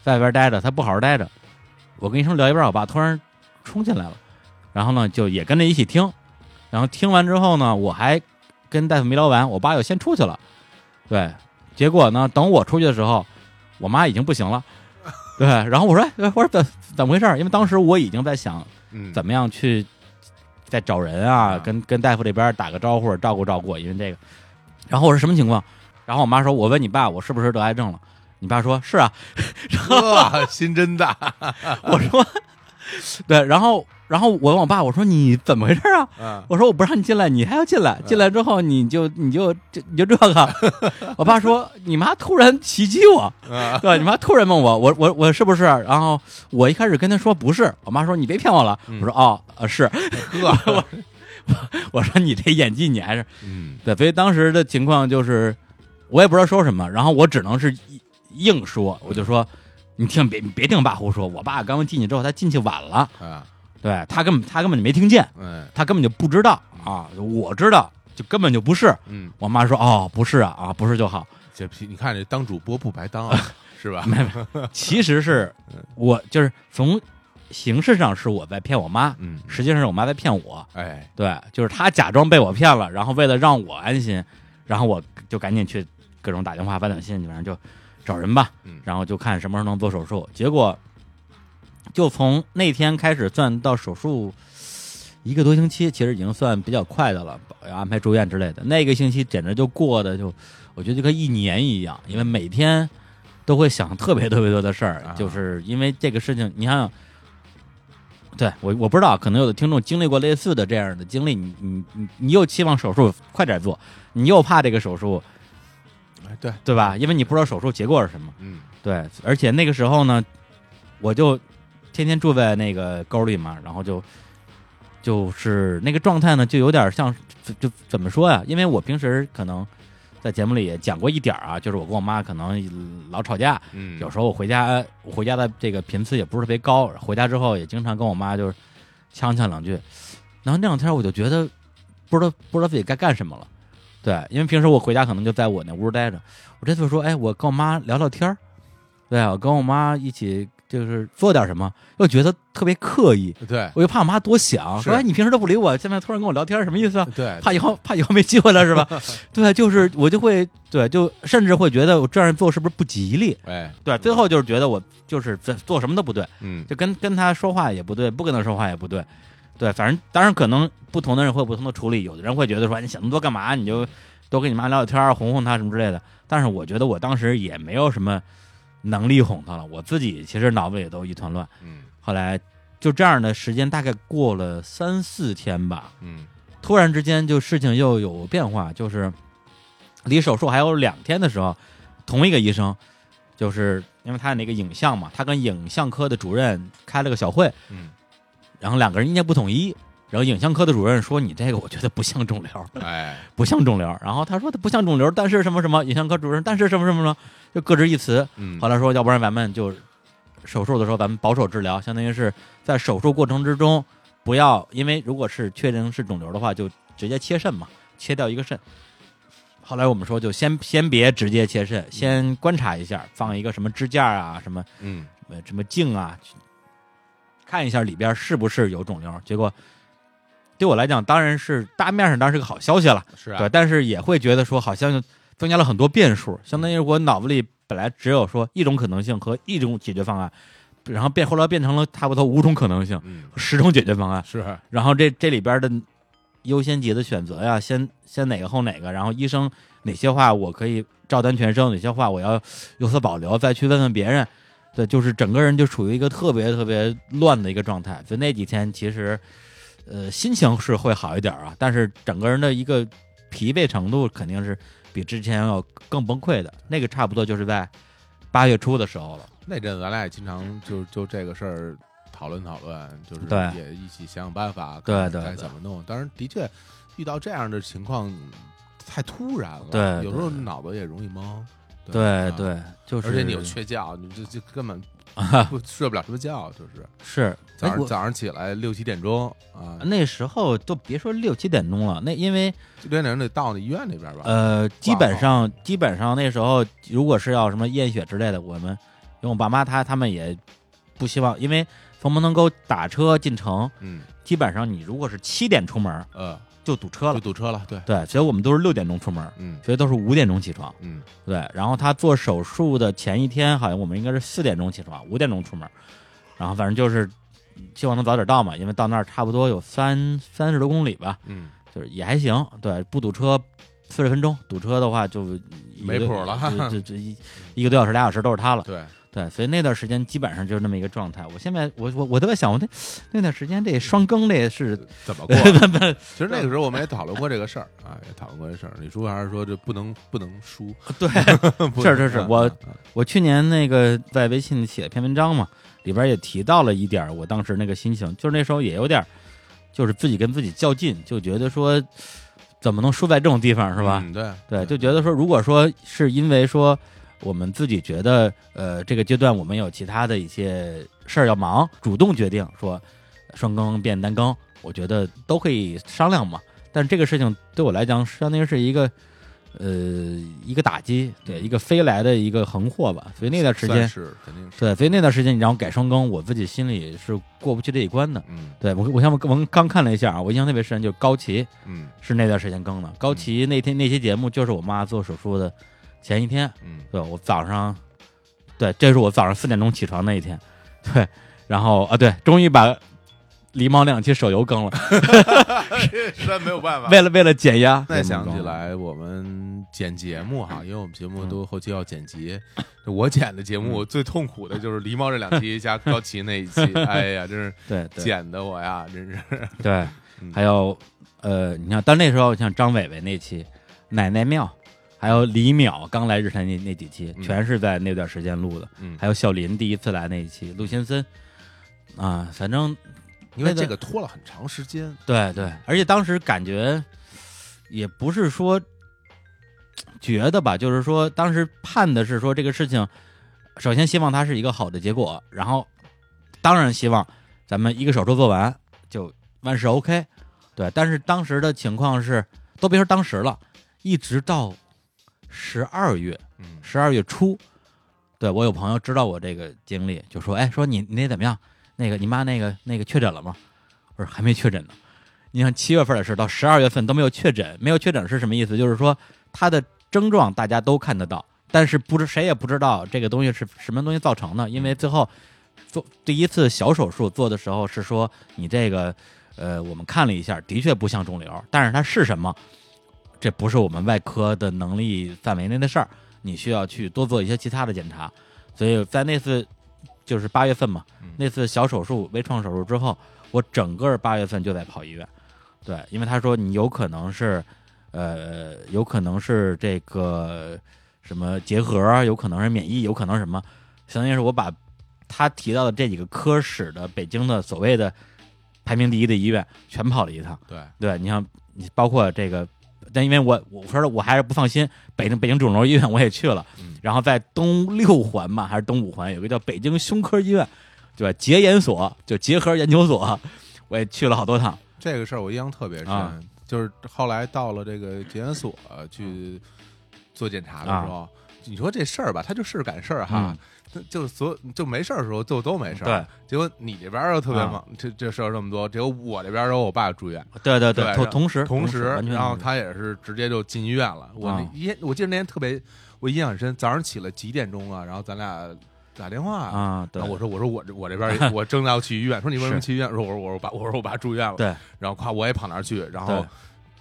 在外边待着，他不好好待着。我跟医生聊一半，我爸突然冲进来了，然后呢就也跟着一起听。然后听完之后呢，我还跟大夫没聊完，我爸又先出去了。对，结果呢，等我出去的时候，我妈已经不行了。对，然后我说，我说怎怎么回事？因为当时我已经在想，怎么样去再找人啊，跟跟大夫这边打个招呼，照顾照顾。因为这个，然后我说什么情况？然后我妈说，我问你爸，我是不是得癌症了？你爸说是啊，心真大。我说，对，然后。然后我问我爸，我说你怎么回事啊？我说我不让你进来，你还要进来。进来之后你就你就就你就这个。我爸说你妈突然袭击我，对，你妈突然问我，我我我是不是？然后我一开始跟他说不是，我妈说你别骗我了。我说哦，是。我 我说你这演技你还是嗯对，所以当时的情况就是我也不知道说什么，然后我只能是硬说，我就说你听别别听爸胡说，我爸刚刚进去之后，他进去晚了啊，对他根本他根本就没听见，他根本就不知道啊，我知道就根本就不是，嗯，我妈说哦不是啊啊不是就好，这你看这当主播不白当啊，是吧？没没，其实是我就是从。形式上是我在骗我妈，嗯，实际上是我妈在骗我，哎，对，就是她假装被我骗了，然后为了让我安心，然后我就赶紧去各种打电话发短信，反正就找人吧，然后就看什么时候能做手术。结果就从那天开始算到手术一个多星期，其实已经算比较快的了，要安排住院之类的。那个星期简直就过的就，我觉得就跟一年一样，因为每天都会想特别特别多的事儿，就是因为这个事情，你想想。对我我不知道，可能有的听众经历过类似的这样的经历，你你你你又期望手术快点做，你又怕这个手术，对对吧？因为你不知道手术结果是什么，嗯，对，而且那个时候呢，我就天天住在那个沟里嘛，然后就就是那个状态呢，就有点像，就怎么说呀？因为我平时可能。在节目里也讲过一点啊，就是我跟我妈可能老吵架，嗯，有时候我回家，回家的这个频次也不是特别高，回家之后也经常跟我妈就是呛呛两句，然后那两天我就觉得不知道不知道自己该干什么了，对，因为平时我回家可能就在我那屋待着，我这次说，哎，我跟我妈聊聊天儿，对啊，我跟我妈一起。就是做点什么，又觉得特别刻意，对我又怕我妈多想，说哎，你平时都不理我，现在突然跟我聊天，什么意思啊？对，怕以后怕以后没机会了是吧？对，就是我就会对，就甚至会觉得我这样做是不是不吉利？哎，对，最后就是觉得我就是在做什么都不对，嗯，就跟跟他说话也不对，不跟他说话也不对，对，反正当然可能不同的人会有不同的处理，有的人会觉得说你想那么多干嘛？你就多跟你妈聊聊天，哄哄她什么之类的。但是我觉得我当时也没有什么。能力哄他了，我自己其实脑子也都一团乱。嗯，后来就这样的时间大概过了三四天吧。嗯，突然之间就事情又有变化，就是离手术还有两天的时候，同一个医生，就是因为他那个影像嘛，他跟影像科的主任开了个小会。嗯，然后两个人意见不统一。然后影像科的主任说：“你这个我觉得不像肿瘤，哎，不像肿瘤。”然后他说：“他不像肿瘤，但是什么什么？”影像科主任：“但是什么什么什么？”就各执一词。嗯，后来说：“要不然咱们就手术的时候咱们保守治疗，相当于是在手术过程之中不要，因为如果是确定是肿瘤的话，就直接切肾嘛，切掉一个肾。后来我们说就先先别直接切肾，先观察一下，放一个什么支架啊，什么嗯，什么镜啊，看一下里边是不是有肿瘤。结果。”对我来讲，当然是大面上当然是个好消息了，是啊，对，但是也会觉得说好像增加了很多变数，相当于我脑子里本来只有说一种可能性和一种解决方案，然后变后来变成了差不多五种可能性，十种解决方案，是，然后这这里边的优先级的选择呀，先先哪个后哪个，然后医生哪些话我可以照单全收，哪些话我要有所保留，再去问问别人，对，就是整个人就处于一个特别特别乱的一个状态，所以那几天其实。呃，心情是会好一点啊，但是整个人的一个疲惫程度肯定是比之前要更崩溃的。那个差不多就是在八月初的时候了。那阵咱俩也经常就就这个事儿讨论讨论，就是也一起想想办法，对对，该怎么弄。当然，的确遇到这样的情况太突然了，对，有时候脑子也容易懵。对对，就是而且你又缺觉，你这这根本。不睡不了什么觉，就是是早上早上起来六七点钟啊，那时候都别说六七点钟了，那因为六点钟得到那医院那边吧。呃，基本上基本上那时候，如果是要什么验血之类的，我们因为我爸妈他他们也不希望，因为从门头沟打车进城，嗯，基本上你如果是七点出门，呃。就堵车了，就堵车了，对。对，所以我们都是六点钟出门，嗯，所以都是五点钟起床，嗯，对。然后他做手术的前一天，好像我们应该是四点钟起床，五点钟出门，然后反正就是希望能早点到嘛，因为到那儿差不多有三三十多公里吧，嗯，就是也还行，对，不堵车四十分钟，堵车的话就没谱了，这这一 一个多小时俩小时都是他了，对。对，所以那段时间基本上就是那么一个状态。我现在，我我我都在想，我那那段时间这双更这是怎么过？其实那个时候我们也讨论过这个事儿啊，也讨论过这事儿。李叔还是说这不能不能输。对，是是是，我我去年那个在微信写了篇文章嘛，里边也提到了一点，我当时那个心情，就是那时候也有点，就是自己跟自己较劲，就觉得说怎么能输在这种地方是吧？对对，就觉得说，如果说是因为说我们自己觉得呃这个阶段我们有其他的一些事儿要忙，主动决定说双更变单更，我觉得都可以商量嘛。但这个事情对我来讲，相当于是一个。呃，一个打击，对一个飞来的一个横祸吧，所以那段时间是肯定是对，所以那段时间你让我改双更，我自己心里是过不去这一关的。嗯，对我，我像我我刚看了一下啊，我印象特别深，就是高旗，嗯，是那段时间更的。高旗那天那期节目就是我妈做手术的前一天，嗯，对我早上，对，这是我早上四点钟起床那一天，对，然后啊，对，终于把。狸猫两期手游更了，实在没有办法。为了为了减压，再想起来我们剪节目哈，因为我们节目都后期要剪辑，我剪的节目最痛苦的就是狸猫这两期加高奇那一期，哎呀，真是对剪的我呀，真是。对，还有呃，你看，但那时候像张伟伟那期，奶奶庙，还有李淼刚来日坛那那几期，全是在那段时间录的。嗯，还有小林第一次来那一期，陆先森啊，反正。因为这个拖了很长时间，对对，而且当时感觉也不是说觉得吧，就是说当时盼的是说这个事情，首先希望它是一个好的结果，然后当然希望咱们一个手术做完就万事 OK，对。但是当时的情况是，都别说当时了，一直到十二月，十二月初，对我有朋友知道我这个经历，就说：“哎，说你你那怎么样？”那个你妈那个那个确诊了吗？我说还没确诊呢。你像七月份的事到十二月份都没有确诊，没有确诊是什么意思？就是说他的症状大家都看得到，但是不知谁也不知道这个东西是什么东西造成的。因为最后做第一次小手术做的时候是说你这个呃我们看了一下，的确不像肿瘤，但是它是什么？这不是我们外科的能力范围内的事儿，你需要去多做一些其他的检查。所以在那次。就是八月份嘛，那次小手术微创手术之后，我整个八月份就在跑医院。对，因为他说你有可能是，呃，有可能是这个什么结核，有可能是免疫，有可能什么，相当于是我把他提到的这几个科室的北京的所谓的排名第一的医院全跑了一趟。对，对你像你包括这个。但因为我我说我还是不放心，北京北京肿瘤医院我也去了，然后在东六环嘛还是东五环有个叫北京胸科医院，对吧？结研所就结核研究所，我也去了好多趟。这个事儿我印象特别深，就是后来到了这个结研所去做检查的时候，你说这事儿吧，他就是赶事儿哈。就所就没事儿的时候就都没事儿，对。结果你这边又特别忙，这这事儿这么多，结果我这边有我爸住院，对对对，同同时同时，然后他也是直接就进医院了。我那一我记得那天特别我印象很深，早上起来几点钟啊？然后咱俩打电话啊，然后我说我说我这我这边我正在要去医院，说你为什么去医院？说我说我说我爸我说我爸住院了，对。然后夸我也跑那儿去，然后。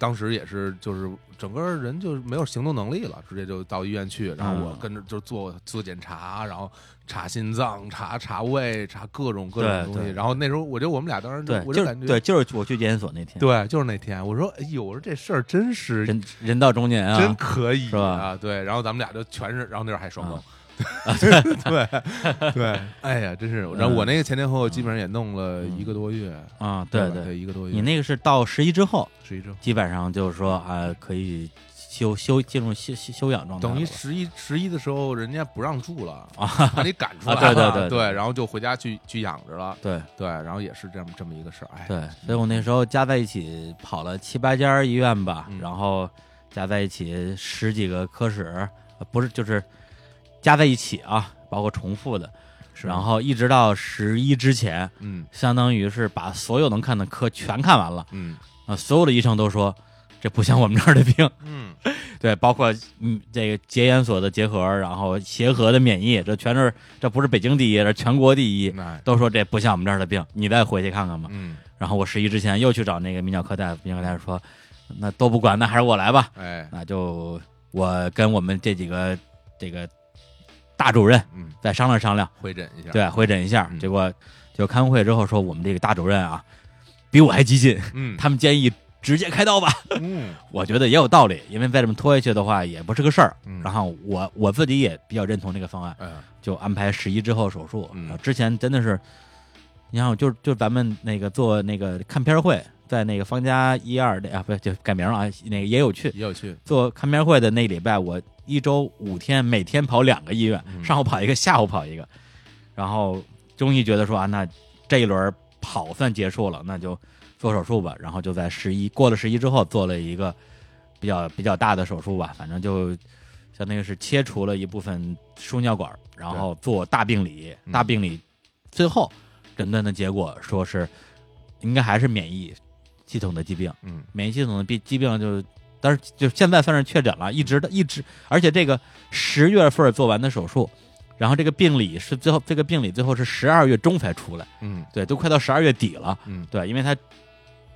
当时也是，就是整个人就没有行动能力了，直接就到医院去，然后我跟着就做做检查，然后查心脏、查查胃、查各种各种东西。然后那时候，我觉得我们俩当时对，我就感觉对，就是我去检验所那天，对，就是那天。我说，哎呦，我说这事儿真是人人到中年啊，真可以是吧？啊，对。然后咱们俩就全是，然后那时候还双更。对对，哎呀，真是！然后我那个前前后后基本上也弄了一个多月啊，对对，一个多月。你那个是到十一之后，十一之后基本上就是说啊，可以休休进入休休养状态。等于十一十一的时候，人家不让住了啊，把你赶出来了。对对对，然后就回家去去养着了。对对，然后也是这么这么一个事儿。哎，对，所以我那时候加在一起跑了七八家医院吧，然后加在一起十几个科室，不是就是加在一起啊。包括重复的，然后一直到十一之前，嗯，相当于是把所有能看的科全看完了，嗯。啊，所有的医生都说这不像我们这儿的病，嗯，对，包括嗯这个结研所的结核，然后协和的免疫，这全是这不是北京第一，这全国第一，都说这不像我们这儿的病，你再回去看看吧，嗯，然后我十一之前又去找那个泌尿科大夫，泌尿科大夫说那都不管，那还是我来吧，哎，那就我跟我们这几个这个。大主任，嗯，再商量商量，会诊一下，对，会诊一下。结果就开完会之后说，我们这个大主任啊，比我还激进，嗯，他们建议直接开刀吧。嗯，我觉得也有道理，因为再这么拖下去的话也不是个事儿。嗯，然后我我自己也比较认同这个方案，嗯，就安排十一之后手术。嗯，之前真的是，你看，就就咱们那个做那个看片会，在那个方家一二的啊，不就改名了啊？那个也有趣，也有趣做看片会的那礼拜，我一周五天，每天跑两个医院，上午跑一个，下午跑一个，然后终于觉得说啊，那这一轮跑算结束了，那就做手术吧。然后就在十一过了十一之后，做了一个比较比较大的手术吧，反正就相当于是切除了一部分输尿管，然后做大病理，大病理最后诊断的结果说是。应该还是免疫系统的疾病，嗯，免疫系统的病疾病就，但是就现在算是确诊了，一直的一直，而且这个十月份做完的手术，然后这个病理是最后这个病理最后是十二月中才出来，嗯，对，都快到十二月底了，嗯，对，因为他。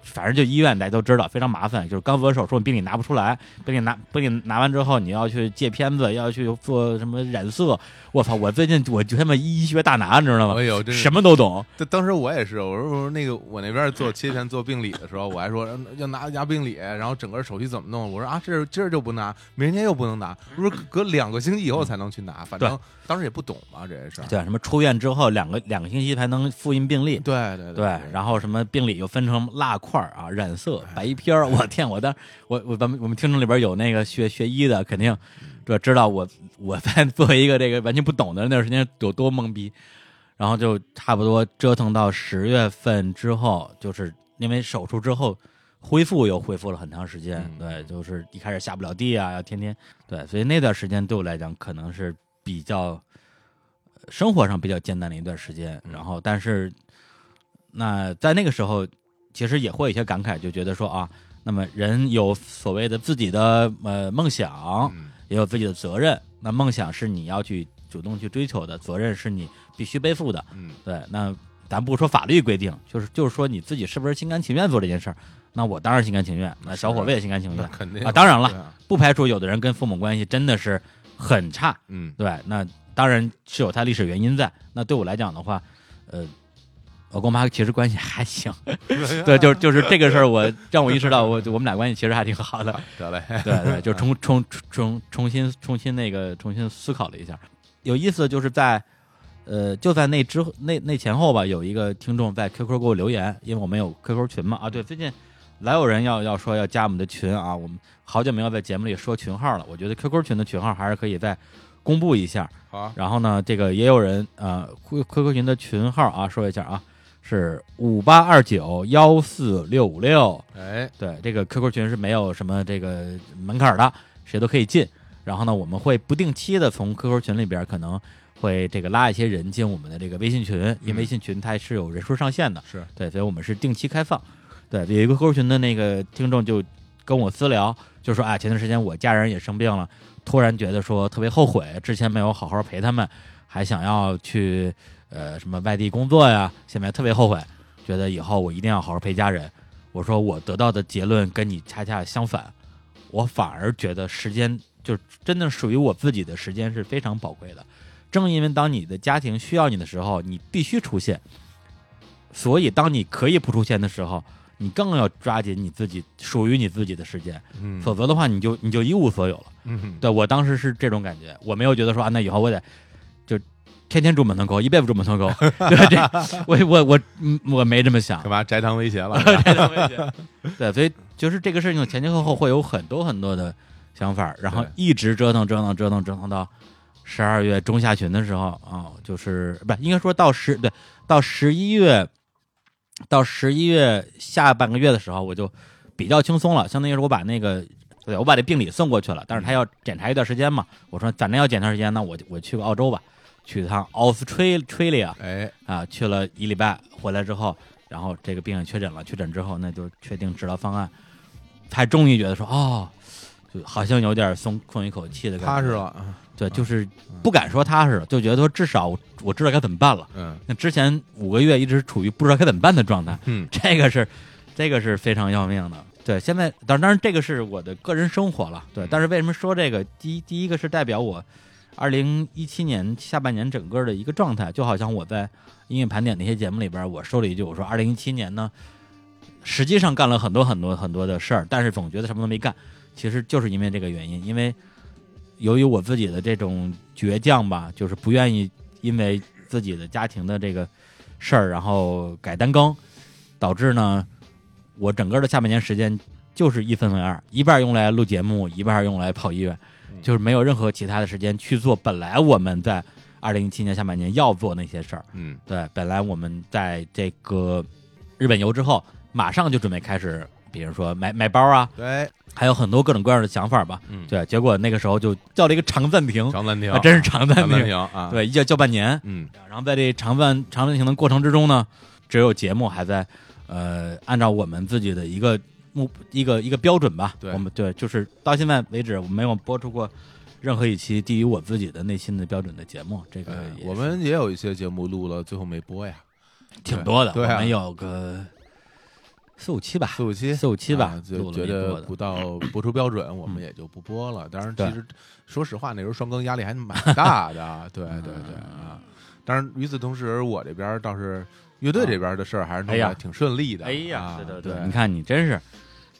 反正就医院大家都知道非常麻烦，就是刚做完手术病理拿不出来，病理拿病理拿完之后你要去借片子，要去做什么染色。我操！我最近我就他妈医学大拿，你知道吗？哎呦，什么都懂。当时我也是，我说我说那个我那边做切片做病理的时候，我还说要拿拿病理，然后整个手续怎么弄？我说啊，这今儿就不拿，明天又不能拿，不是隔两个星期以后才能去拿。反正当时也不懂嘛，这事。对，什么出院之后两个两个星期才能复印病历？对对对。然后什么病理又分成蜡块啊，染色。白片儿，我天！我当我我咱们我们听众里边有那个学学医的，肯定这知道我我在作为一个这个完全不懂的那段时间有多懵逼。然后就差不多折腾到十月份之后，就是因为手术之后恢复又恢复了很长时间。对，就是一开始下不了地啊，要天天对，所以那段时间对我来讲可能是比较生活上比较艰难的一段时间。然后，但是那在那个时候。其实也会有一些感慨，就觉得说啊，那么人有所谓的自己的呃梦想，也有自己的责任。那梦想是你要去主动去追求的，责任是你必须背负的。嗯，对。那咱不说法律规定，就是就是说你自己是不是心甘情愿做这件事儿？那我当然心甘情愿。那小伙子也心甘情愿，肯定啊。当然了，不排除有的人跟父母关系真的是很差。嗯，对。那当然是有他历史原因在。那对我来讲的话，呃。我跟我妈其实关系还行，对，就是就是这个事儿，我让我意识到，我我们俩关系其实还挺好的。得嘞，对对，就重 重重重新重新那个重新思考了一下，有意思就是在呃就在那之那那前后吧，有一个听众在 QQ 给我留言，因为我们有 QQ 群嘛啊，对，最近老有人要要说要加我们的群啊，我们好久没有在节目里说群号了，我觉得 QQ 群的群号还是可以再公布一下。好，然后呢，这个也有人呃 QQ 群的群号啊，说一下啊。是五八二九幺四六五六，哎，对，这个 QQ 群是没有什么这个门槛的，谁都可以进。然后呢，我们会不定期的从 QQ 群里边可能会这个拉一些人进我们的这个微信群，因为微信群它是有人数上限的，是对，所以我们是定期开放。对，有一个 QQ 群的那个听众就跟我私聊，就说啊，前段时间我家人也生病了，突然觉得说特别后悔，之前没有好好陪他们，还想要去。呃，什么外地工作呀？现在特别后悔，觉得以后我一定要好好陪家人。我说我得到的结论跟你恰恰相反，我反而觉得时间就真的属于我自己的时间是非常宝贵的。正因为当你的家庭需要你的时候，你必须出现，所以当你可以不出现的时候，你更要抓紧你自己属于你自己的时间。嗯，否则的话，你就你就一无所有了。嗯，对我当时是这种感觉，我没有觉得说啊，那以后我得。天天住门头沟，一辈子住门头沟。对，这我我我我没这么想。干嘛摘堂威胁了？摘堂威胁。对，所以就是这个事情前前后后会有很多很多的想法，然后一直折腾折腾折腾折腾到十二月中下旬的时候啊，就是不应该说到十对到十一月到十一月下半个月的时候，我就比较轻松了。相当于是我把那个对我把这病理送过去了，但是他要检查一段时间嘛。我说反正要检查时间，那我我去个澳洲吧。去趟 Australia，，哎啊，去了一礼拜，回来之后，然后这个病也确诊了。确诊之后，那就确定治疗方案，才终于觉得说，哦，就好像有点松松一口气的感觉，踏实了。对，就是不敢说踏实了，就觉得说至少我知道该怎么办了。嗯，那之前五个月一直处于不知道该怎么办的状态。嗯，这个是，这个是非常要命的。对，现在当然，当然这个是我的个人生活了。对，但是为什么说这个？第一，第一个是代表我。二零一七年下半年整个的一个状态，就好像我在音乐盘点那些节目里边，我说了一句，我说二零一七年呢，实际上干了很多很多很多的事儿，但是总觉得什么都没干。其实就是因为这个原因，因为由于我自己的这种倔强吧，就是不愿意因为自己的家庭的这个事儿，然后改单更，导致呢，我整个的下半年时间就是一分为二，一半用来录节目，一半用来跑医院，就是没有任何其他的时间去做本来我们在二零一七年下半年要做那些事儿。嗯，对，本来我们在这个日本游之后，马上就准备开始，比如说买买包啊，对，还有很多各种各样的想法吧。嗯，对，结果那个时候就叫了一个长暂停，长暂停，真是长暂停啊！对，一叫叫半年。嗯，然后在这长暂长暂停的过程之中呢，只有节目还在。呃，按照我们自己的一个目一个一个标准吧，我们对，就是到现在为止，我没有播出过任何一期低于我自己的内心的标准的节目。这个我们也有一些节目录了，最后没播呀，挺多的。我们有个四五期吧，四五期，四五期吧，就觉得不到播出标准，我们也就不播了。当然，其实说实话，那时候双更压力还蛮大的。对对对啊！当然，与此同时，我这边倒是。乐队这边的事儿还是弄得挺顺利的。哎呀，对对对，你看你真是，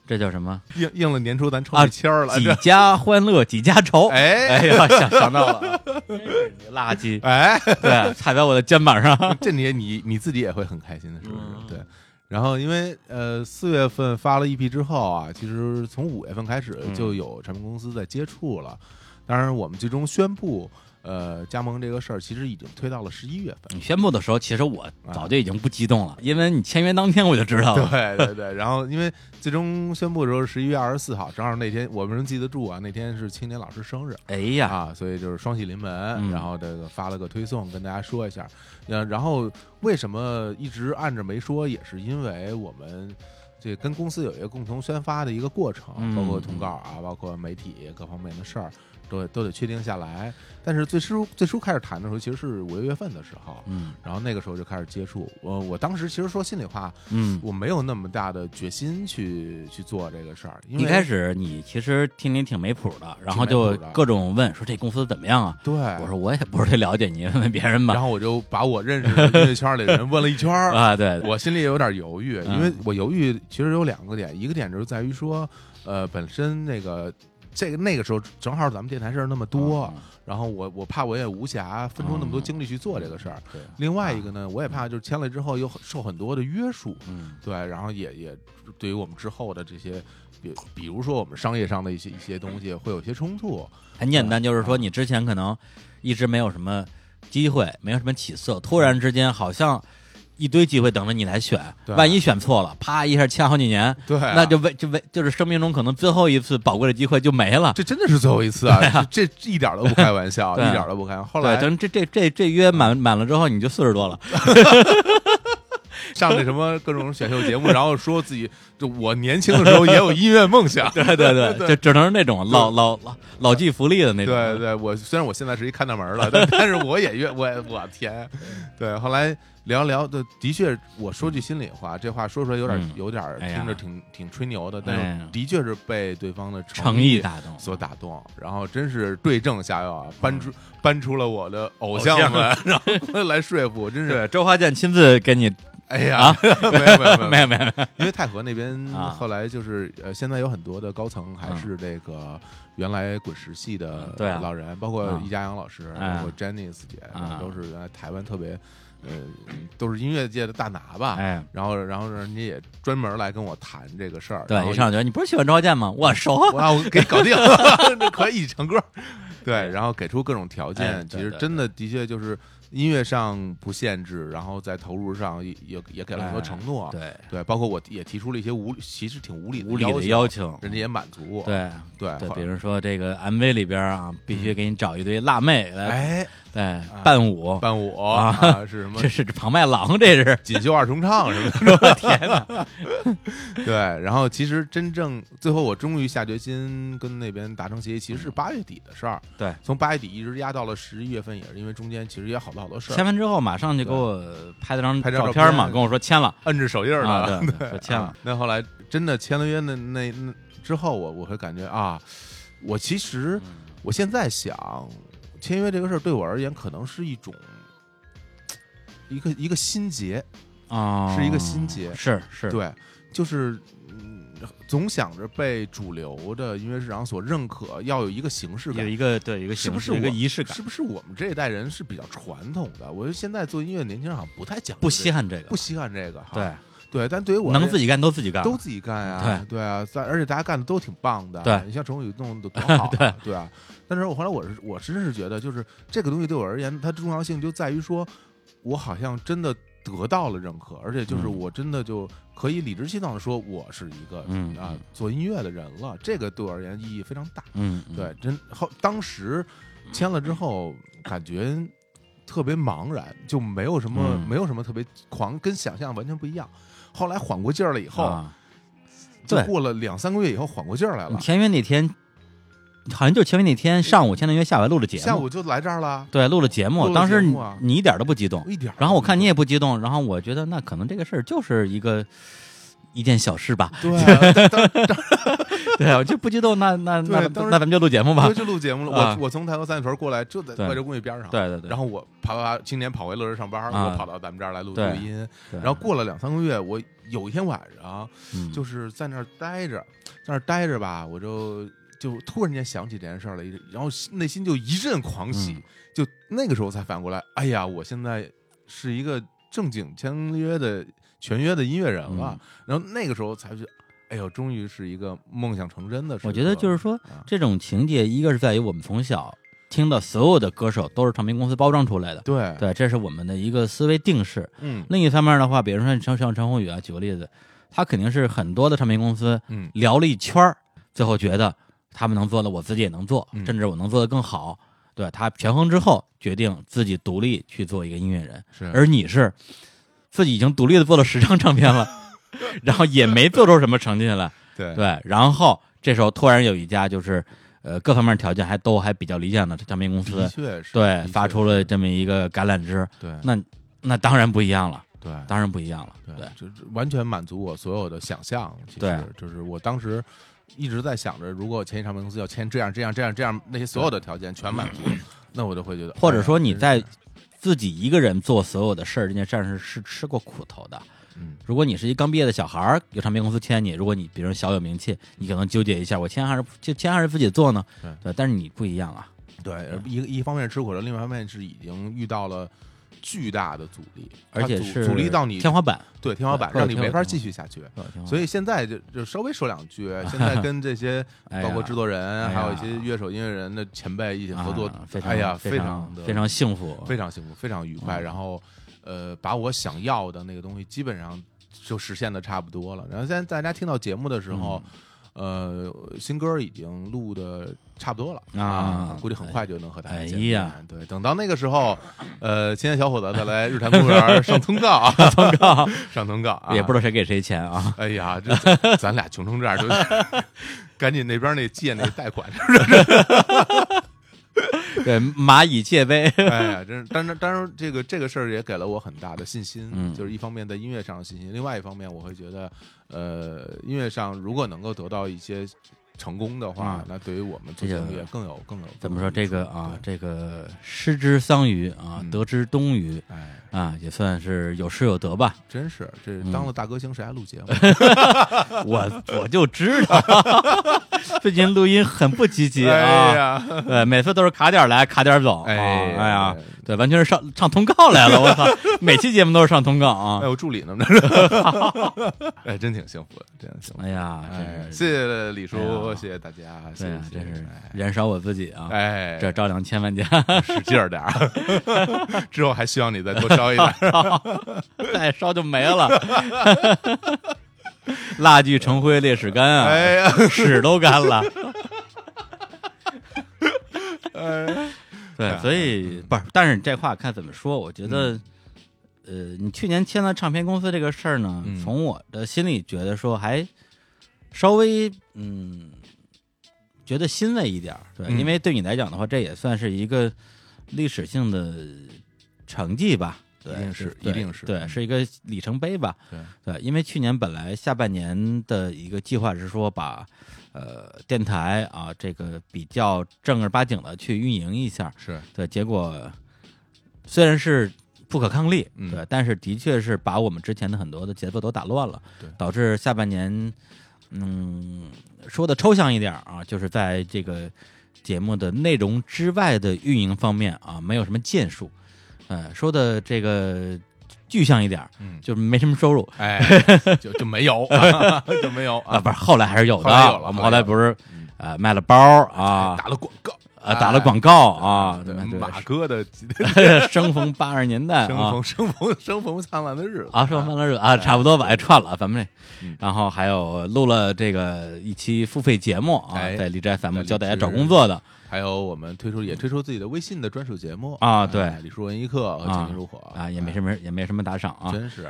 这叫什么？应应了年初咱抽的签儿了，几家欢乐几家愁。哎哎呀，想想到了，垃圾。哎，对，踩在我的肩膀上，这你你你自己也会很开心的，是不是？对。然后因为呃四月份发了 EP 之后啊，其实从五月份开始就有唱片公司在接触了，当然我们最终宣布。呃，加盟这个事儿其实已经推到了十一月份。你宣布的时候，其实我早就已经不激动了，因为你签约当天我就知道了。对对对，然后因为最终宣布的时候十一月二十四号，正好那天我们能记得住啊，那天是青年老师生日。哎呀啊，所以就是双喜临门，然后这个发了个推送跟大家说一下。呃，然后为什么一直按着没说，也是因为我们这跟公司有一个共同宣发的一个过程，包括通告啊，包括媒体各方面的事儿。都都得确定下来，但是最初最初开始谈的时候，其实是五六月份的时候，嗯，然后那个时候就开始接触。我我当时其实说心里话，嗯，我没有那么大的决心去去做这个事儿。一开始你其实听你挺没谱的，然后就各种问说这公司怎么样啊？对，我说我也不是太了解你，问问别人吧。然后我就把我认识的音乐圈里的人问了一圈 啊，对 我心里也有点犹豫，因为我犹豫其实有两个点，一个点就是在于说，呃，本身那个。这个那个时候正好咱们电台事儿那么多，然后我我怕我也无暇分出那么多精力去做这个事儿。另外一个呢，我也怕就是签了之后又受很多的约束。嗯，对，然后也也对于我们之后的这些，比比如说我们商业上的一些一些东西会有些冲突。很简单，就是说你之前可能一直没有什么机会，没有什么起色，突然之间好像。一堆机会等着你来选，万一选错了，啪一下签好几年，对，那就为就为就是生命中可能最后一次宝贵的机会就没了。这真的是最后一次啊！这一点都不开玩笑，一点都不开。后来等这这这这约满满了之后，你就四十多了，上那什么各种选秀节目，然后说自己就我年轻的时候也有音乐梦想，对对对，就只能是那种老老老老骥伏枥的那种。对对，我虽然我现在是一看大门了，但但是我也愿我我天，对后来。聊聊的的确，我说句心里话，这话说出来有点有点听着挺挺吹牛的，但是的确是被对方的诚意打动，所打动，然后真是对症下药啊，搬出搬出了我的偶像们，然后来说服，真是周华健亲自给你，哎呀，没有没有没有 没有，因为太和那边后来就是呃，现在有很多的高层还是这个原来滚石系的老人，包括易家扬老师，包括 Jenny 姐，都是原来台湾特别。呃，都是音乐界的大拿吧，哎，然后，然后人家也专门来跟我谈这个事儿。对，一上觉你不是喜欢周华健吗？我熟，我给搞定，可以成歌。对，然后给出各种条件，其实真的的确就是音乐上不限制，然后在投入上也也也给了很多承诺。对对，包括我也提出了一些无其实挺无理无理的要求，人家也满足。对对对，比如说这个 MV 里边啊，必须给你找一堆辣妹来。哎。对，伴舞，伴舞啊，是什么？这是庞麦郎，这是锦绣二重唱，是吧？我天哪！对，然后其实真正最后，我终于下决心跟那边达成协议，其实是八月底的事儿。对，从八月底一直压到了十一月份，也是因为中间其实也好多好多事儿。签完之后，马上就给我拍了张拍照片嘛，跟我说签了，摁着手印了，对，说签了。那后来真的签了约，那那那之后，我我会感觉啊，我其实我现在想。签约这个事儿对我而言，可能是一种一个一个心结啊，是一个心结，是是，对，就是总想着被主流的音乐市场所认可，要有一个形式感，有一个对一个是不是一个仪式感？是不是我们这一代人是比较传统的？我觉得现在做音乐年轻人好像不太讲，不稀罕这个，不稀罕这个，对。对，但对于我能自己干都自己干，都自己干呀，对对啊，在而且大家干的都挺棒的，对你像陈宇弄的多好，对对啊。但是我后来我是我真是觉得，就是这个东西对我而言，它重要性就在于说，我好像真的得到了认可，而且就是我真的就可以理直气壮的说，我是一个啊做音乐的人了。这个对我而言意义非常大。嗯，对，真后当时签了之后，感觉特别茫然，就没有什么没有什么特别狂，跟想象完全不一样。后来缓过劲儿了以后，就过了两三个月以后缓过劲儿来了。签约那天。好像就前面那天上午签的约，下午录了节目。下午就来这儿了。对，录了节目。当时你一点都不激动，一点。然后我看你也不激动，然后我觉得那可能这个事儿就是一个一件小事吧。对，对我就不激动。那那那那咱们就录节目吧。就录节目了。我我从台头三里屯过来，就在外州公寓边上。对对对。然后我跑跑，今年跑回乐视上班，我跑到咱们这儿来录录音。然后过了两三个月，我有一天晚上就是在那儿待着，在那儿待着吧，我就。就突然间想起这件事儿了，然后内心就一阵狂喜，就那个时候才反过来，哎呀，我现在是一个正经签约的全约的音乐人了。然后那个时候才觉得，哎呦，终于是一个梦想成真的事。我觉得就是说，这种情节，一个是在于我们从小听到所有的歌手都是唱片公司包装出来的，对对，这是我们的一个思维定式。嗯，另一方面的话，比如说像像陈鸿宇啊，举个例子，他肯定是很多的唱片公司嗯聊了一圈儿，最后觉得。他们能做的，我自己也能做，甚至我能做的更好。对他权衡之后，决定自己独立去做一个音乐人。是，而你是自己已经独立的做了十张唱片了，然后也没做出什么成绩来。对对，然后这时候突然有一家就是呃各方面条件还都还比较理想的唱片公司，对发出了这么一个橄榄枝。对，那那当然不一样了。对，当然不一样了。对，就是完全满足我所有的想象。对，就是我当时。一直在想着，如果我签一唱片公司要签这样这样这样这样那些所有的条件全满足，那我就会觉得，或者说你在自己一个人做所有的事儿这件事儿是是吃过苦头的。嗯，如果你是一刚毕业的小孩儿，有唱片公司签你，如果你比如小有名气，你可能纠结一下，我签还是就签还是自己做呢？对，但是你不一样啊。对，一一方面吃苦了，另外一方面是已经遇到了。巨大的阻力，而且是阻力到你天花板，对天花板，让你没法继续下去。所以现在就就稍微说两句，现在跟这些包括制作人，还有一些乐手、音乐人的前辈一起合作，哎呀，非常非常幸福，非常幸福，非常愉快。然后，呃，把我想要的那个东西基本上就实现的差不多了。然后现在大家听到节目的时候。呃，新歌已经录的差不多了啊，估计很快就能和大家见面。对，等到那个时候，呃，青年小伙子再来日坛公园上通告，啊通告，上通告，也不知道谁给谁钱啊。哎呀，这咱俩穷成这样，就 赶紧那边那借那贷款，是不是？对，蚂蚁界碑。哎呀，真是，但是，当然，这个这个事儿也给了我很大的信心。嗯，就是一方面在音乐上的信心，另外一方面，我会觉得，呃，音乐上如果能够得到一些。成功的话，那对于我们做音乐更有更有怎么说这个啊？这个失之桑榆啊，得之东隅，哎啊，也算是有失有得吧。真是，这当了大歌星，谁还录节目？我我就知道，最近录音很不积极啊。对，每次都是卡点来，卡点走。哎哎呀，对，完全是上上通告来了。我操，每期节目都是上通告啊。还有助理呢，这是。哎，真挺幸福的，真幸福。哎呀，谢谢李叔。谢谢大家，谢谢，真是燃烧我自己啊！哎，这照亮千万家，使劲儿点儿，之后还需要你再多烧一点，再烧就没了。蜡炬成灰烈士干啊！哎呀，屎都干了。哎，对，所以不是，但是这话看怎么说？我觉得，呃，你去年签了唱片公司这个事儿呢，从我的心里觉得说还。稍微嗯，觉得欣慰一点对，因为对你来讲的话，这也算是一个历史性的成绩吧，对，一定是，一定是，对，是一个里程碑吧，对，对，因为去年本来下半年的一个计划是说把呃电台啊这个比较正儿八经的去运营一下，是。对，结果虽然是不可抗力，对，但是的确是把我们之前的很多的节奏都打乱了，对，导致下半年。嗯，说的抽象一点啊，就是在这个节目的内容之外的运营方面啊，没有什么建树。呃，说的这个具象一点，嗯，就是没什么收入，哎，就就没有，就没有 啊，不是，后来还是有的，后来不是呃卖了包啊，打了广告。啊，打了广告啊！对马哥的 生逢八十年代，生逢生逢 生逢灿烂的日子。啊，生逢灿烂日子啊，差不多吧，哎串了咱们这，然后还有录了这个一期付费节目啊，在荔枝 FM 教大家找工作的，还有我们推出也推出自己的微信的专属节目。啊，对，李叔文艺课和前进入伙。啊，也没什么也没什么打赏啊，真是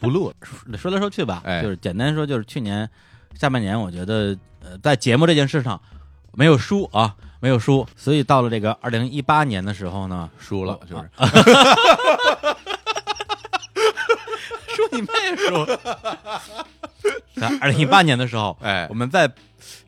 不录，说来说去吧，就是简单说，就是去年下半年，我觉得呃，在节目这件事上没有输啊。没有输，所以到了这个二零一八年的时候呢，输了就是，输你妹输！在二零一八年的时候，哎，我们在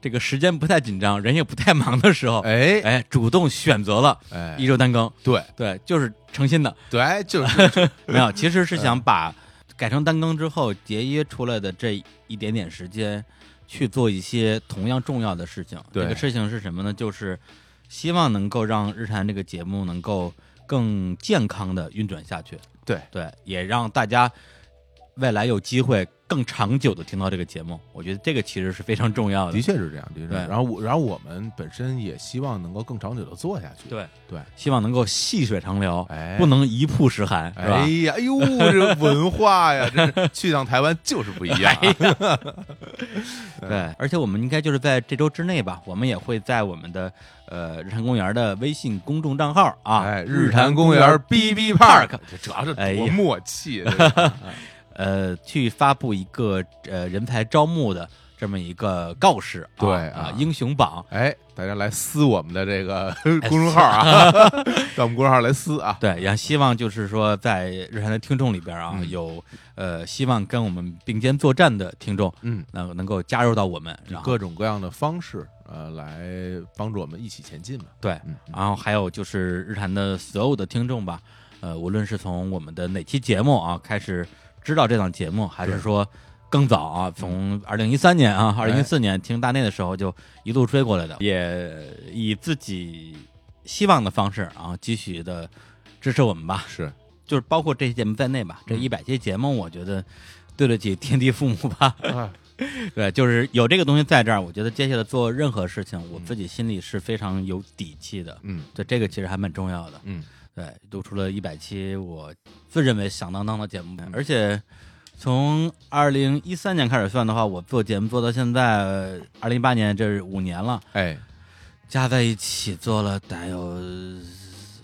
这个时间不太紧张、人也不太忙的时候，哎。哎，主动选择了哎。一周单更，对。对，就是诚心的，对，就是。没有，其实是想把改成单更之后节约出来的这一点点时间。去做一些同样重要的事情。这个事情是什么呢？就是希望能够让日坛这个节目能够更健康的运转下去。对对，也让大家未来有机会。更长久的听到这个节目，我觉得这个其实是非常重要的。的确是这样，的确。然后我，然后我们本身也希望能够更长久的做下去。对对，希望能够细水长流，哎，不能一曝十寒，是吧？哎呀，哎呦，这文化呀，真是去趟台湾就是不一样。对，而且我们应该就是在这周之内吧，我们也会在我们的呃日坛公园的微信公众账号啊，哎日坛公园 B B Park，主要是多默契。呃，去发布一个呃人才招募的这么一个告示，对啊，英雄榜，哎，大家来撕我们的这个 公众号啊，到我们公众号来撕啊，对，也希望就是说在日常的听众里边啊，有呃希望跟我们并肩作战的听众，嗯，能能够加入到我们，各种各样的方式呃来帮助我们一起前进嘛，对，然后还有就是日坛的所有的听众吧，呃，无论是从我们的哪期节目啊开始。知道这档节目，还是说更早啊？从二零一三年啊，二零一四年听大内的时候就一路追过来的，也以自己希望的方式啊，继续的支持我们吧。是，就是包括这些节目在内吧。这一百期节目，我觉得对得起天地父母吧。对，就是有这个东西在这儿，我觉得接下来做任何事情，我自己心里是非常有底气的。嗯，对，这个其实还蛮重要的。嗯。对，录出了一百期，我自认为响当当的节目。而且从二零一三年开始算的话，我做节目做到现在二零一八年，这是五年了。哎，加在一起做了得有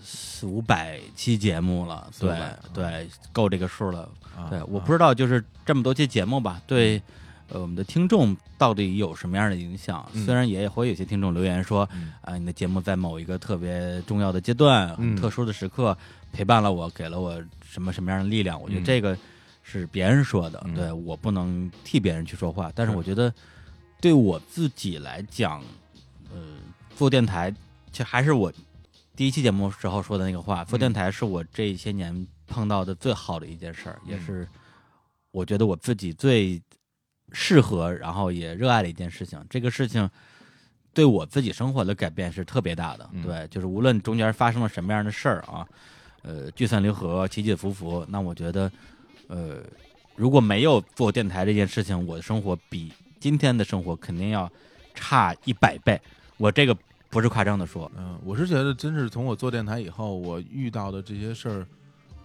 四五百期节目了。对对，够这个数了。对，我不知道，就是这么多期节目吧，对。呃，我们的听众到底有什么样的影响？虽然也会有些听众留言说，啊，你的节目在某一个特别重要的阶段、特殊的时刻陪伴了我，给了我什么什么样的力量？我觉得这个是别人说的，对我不能替别人去说话。但是我觉得对我自己来讲，呃，做电台其实还是我第一期节目时候说的那个话，做电台是我这些年碰到的最好的一件事儿，也是我觉得我自己最。适合，然后也热爱的一件事情。这个事情对我自己生活的改变是特别大的。对，就是无论中间发生了什么样的事儿啊，呃，聚散离合，起起伏伏，那我觉得，呃，如果没有做电台这件事情，我的生活比今天的生活肯定要差一百倍。我这个不是夸张的说。嗯，我是觉得，真是从我做电台以后，我遇到的这些事儿。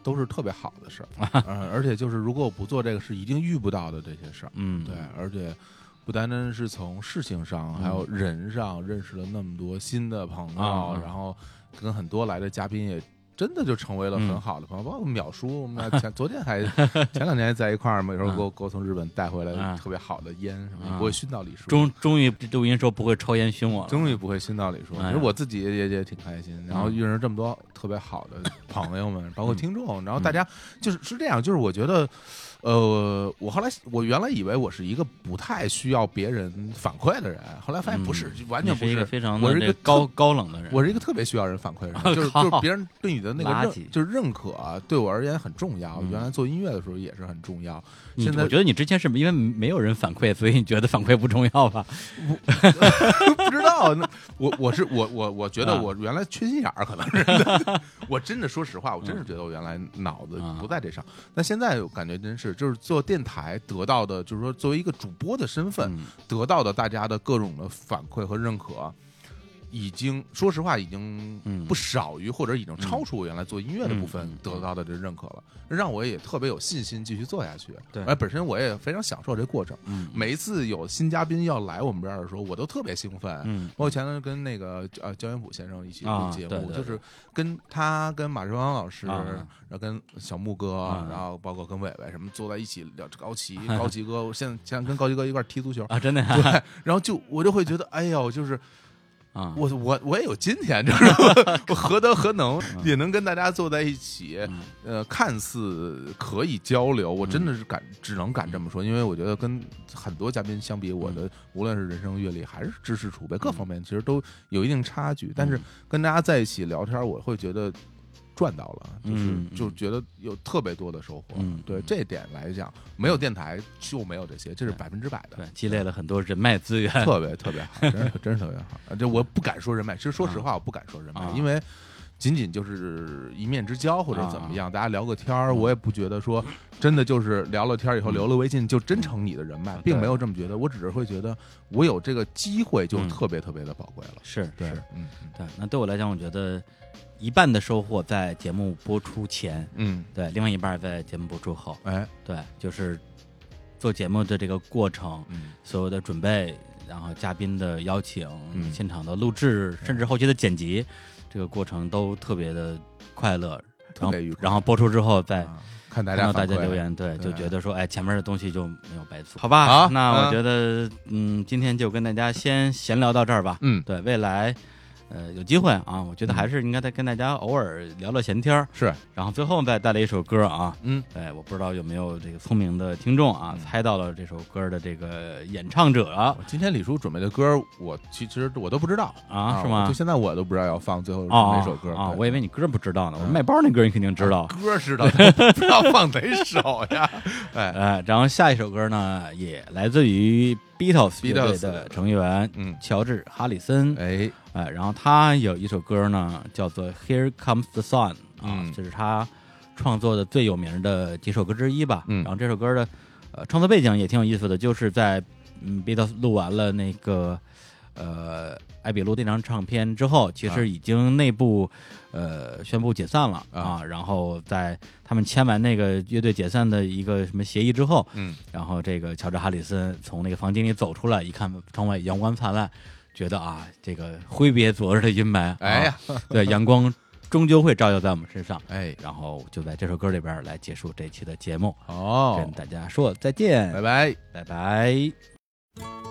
都是特别好的事儿，嗯，而且就是如果我不做这个，是一定遇不到的这些事儿，嗯，对，而且不单单是从事情上，还有人上认识了那么多新的朋友，然后跟很多来的嘉宾也。真的就成为了很好的朋友，包括淼叔，我们前昨天还 前两天在一块儿嘛，有时候给我给我从日本带回来特别好的烟，什么不会熏到李叔。终终于录音说不会抽烟熏我了，终于不会熏到李叔。其实我自己也也挺开心，然后遇上这么多特别好的朋友们，包括听众，然后大家就是是这样，就是我觉得。呃，我后来我原来以为我是一个不太需要别人反馈的人，后来发现不是，完全不是，非常我是一个高高冷的人，我是一个特别需要人反馈的人，就是就是别人对你的那个认就是认可对我而言很重要。原来做音乐的时候也是很重要。现在我觉得你之前是因为没有人反馈，所以你觉得反馈不重要吧？不知道，那我我是我我我觉得我原来缺心眼儿，可能是。我真的说实话，我真是觉得我原来脑子不在这上。但现在感觉真是，就是做电台得到的，就是说作为一个主播的身份得到的大家的各种的反馈和认可。已经说实话，已经不少于或者已经超出我原来做音乐的部分得到的这认可了，让我也特别有信心继续做下去。对，而本身我也非常享受这过程。嗯，每一次有新嘉宾要来我们这儿的时候，我都特别兴奋。嗯，我前头跟那个呃焦元溥先生一起录节目，就是跟他跟马志芳老师，然后跟小木哥，然后包括跟伟伟什么坐在一起聊高奇，高奇哥，我现在现在跟高奇哥一块踢足球啊，真的。对，然后就我就会觉得，哎呦，就是。啊，我我我也有今天，就是我何德何能 也能跟大家坐在一起，呃，看似可以交流，我真的是敢只能敢这么说，因为我觉得跟很多嘉宾相比，我的无论是人生阅历还是知识储备各方面，其实都有一定差距。但是跟大家在一起聊天，我会觉得。赚到了，就是就觉得有特别多的收获。嗯，对这点来讲，没有电台就没有这些，这是百分之百的。对，积累了很多人脉资源，特别特别好，真是真是特别好。这我不敢说人脉，其实说实话，我不敢说人脉，因为仅仅就是一面之交或者怎么样，大家聊个天儿，我也不觉得说真的就是聊了天以后留了微信就真成你的人脉，并没有这么觉得。我只是会觉得我有这个机会就特别特别的宝贵了。是对，嗯，对。那对我来讲，我觉得。一半的收获在节目播出前，嗯，对，另外一半在节目播出后，哎，对，就是做节目的这个过程，所有的准备，然后嘉宾的邀请，现场的录制，甚至后期的剪辑，这个过程都特别的快乐，然后然后播出之后再看大家大家留言，对，就觉得说，哎，前面的东西就没有白做，好吧？那我觉得，嗯，今天就跟大家先闲聊到这儿吧，嗯，对未来。呃，有机会啊，我觉得还是应该再跟大家偶尔聊聊闲天儿。是，然后最后再带来一首歌啊，嗯，哎，我不知道有没有这个聪明的听众啊，猜到了这首歌的这个演唱者。今天李叔准备的歌，我其实我都不知道啊，是吗？就现在我都不知道要放最后哪首歌啊，我以为你歌不知道呢。我卖包那歌你肯定知道，歌知道，不知道放哪首呀？哎哎，然后下一首歌呢，也来自于。Beatles 乐队的成员，嗯，乔治·哈里森，哎。哎，然后他有一首歌呢，叫做《Here Comes the Sun》，啊，这是他创作的最有名的几首歌之一吧。嗯，然后这首歌的呃创作背景也挺有意思的，就是在嗯 Beatles 录完了那个呃艾比路那张唱片之后，其实已经内部。呃，宣布解散了啊！然后在他们签完那个乐队解散的一个什么协议之后，嗯，然后这个乔治·哈里森从那个房间里走出来，一看窗外阳光灿烂，觉得啊，这个挥别昨日的阴霾，哎呀，对，阳光终究会照耀在我们身上，哎，然后就在这首歌里边来结束这期的节目，哦，跟大家说再见，拜拜，拜拜。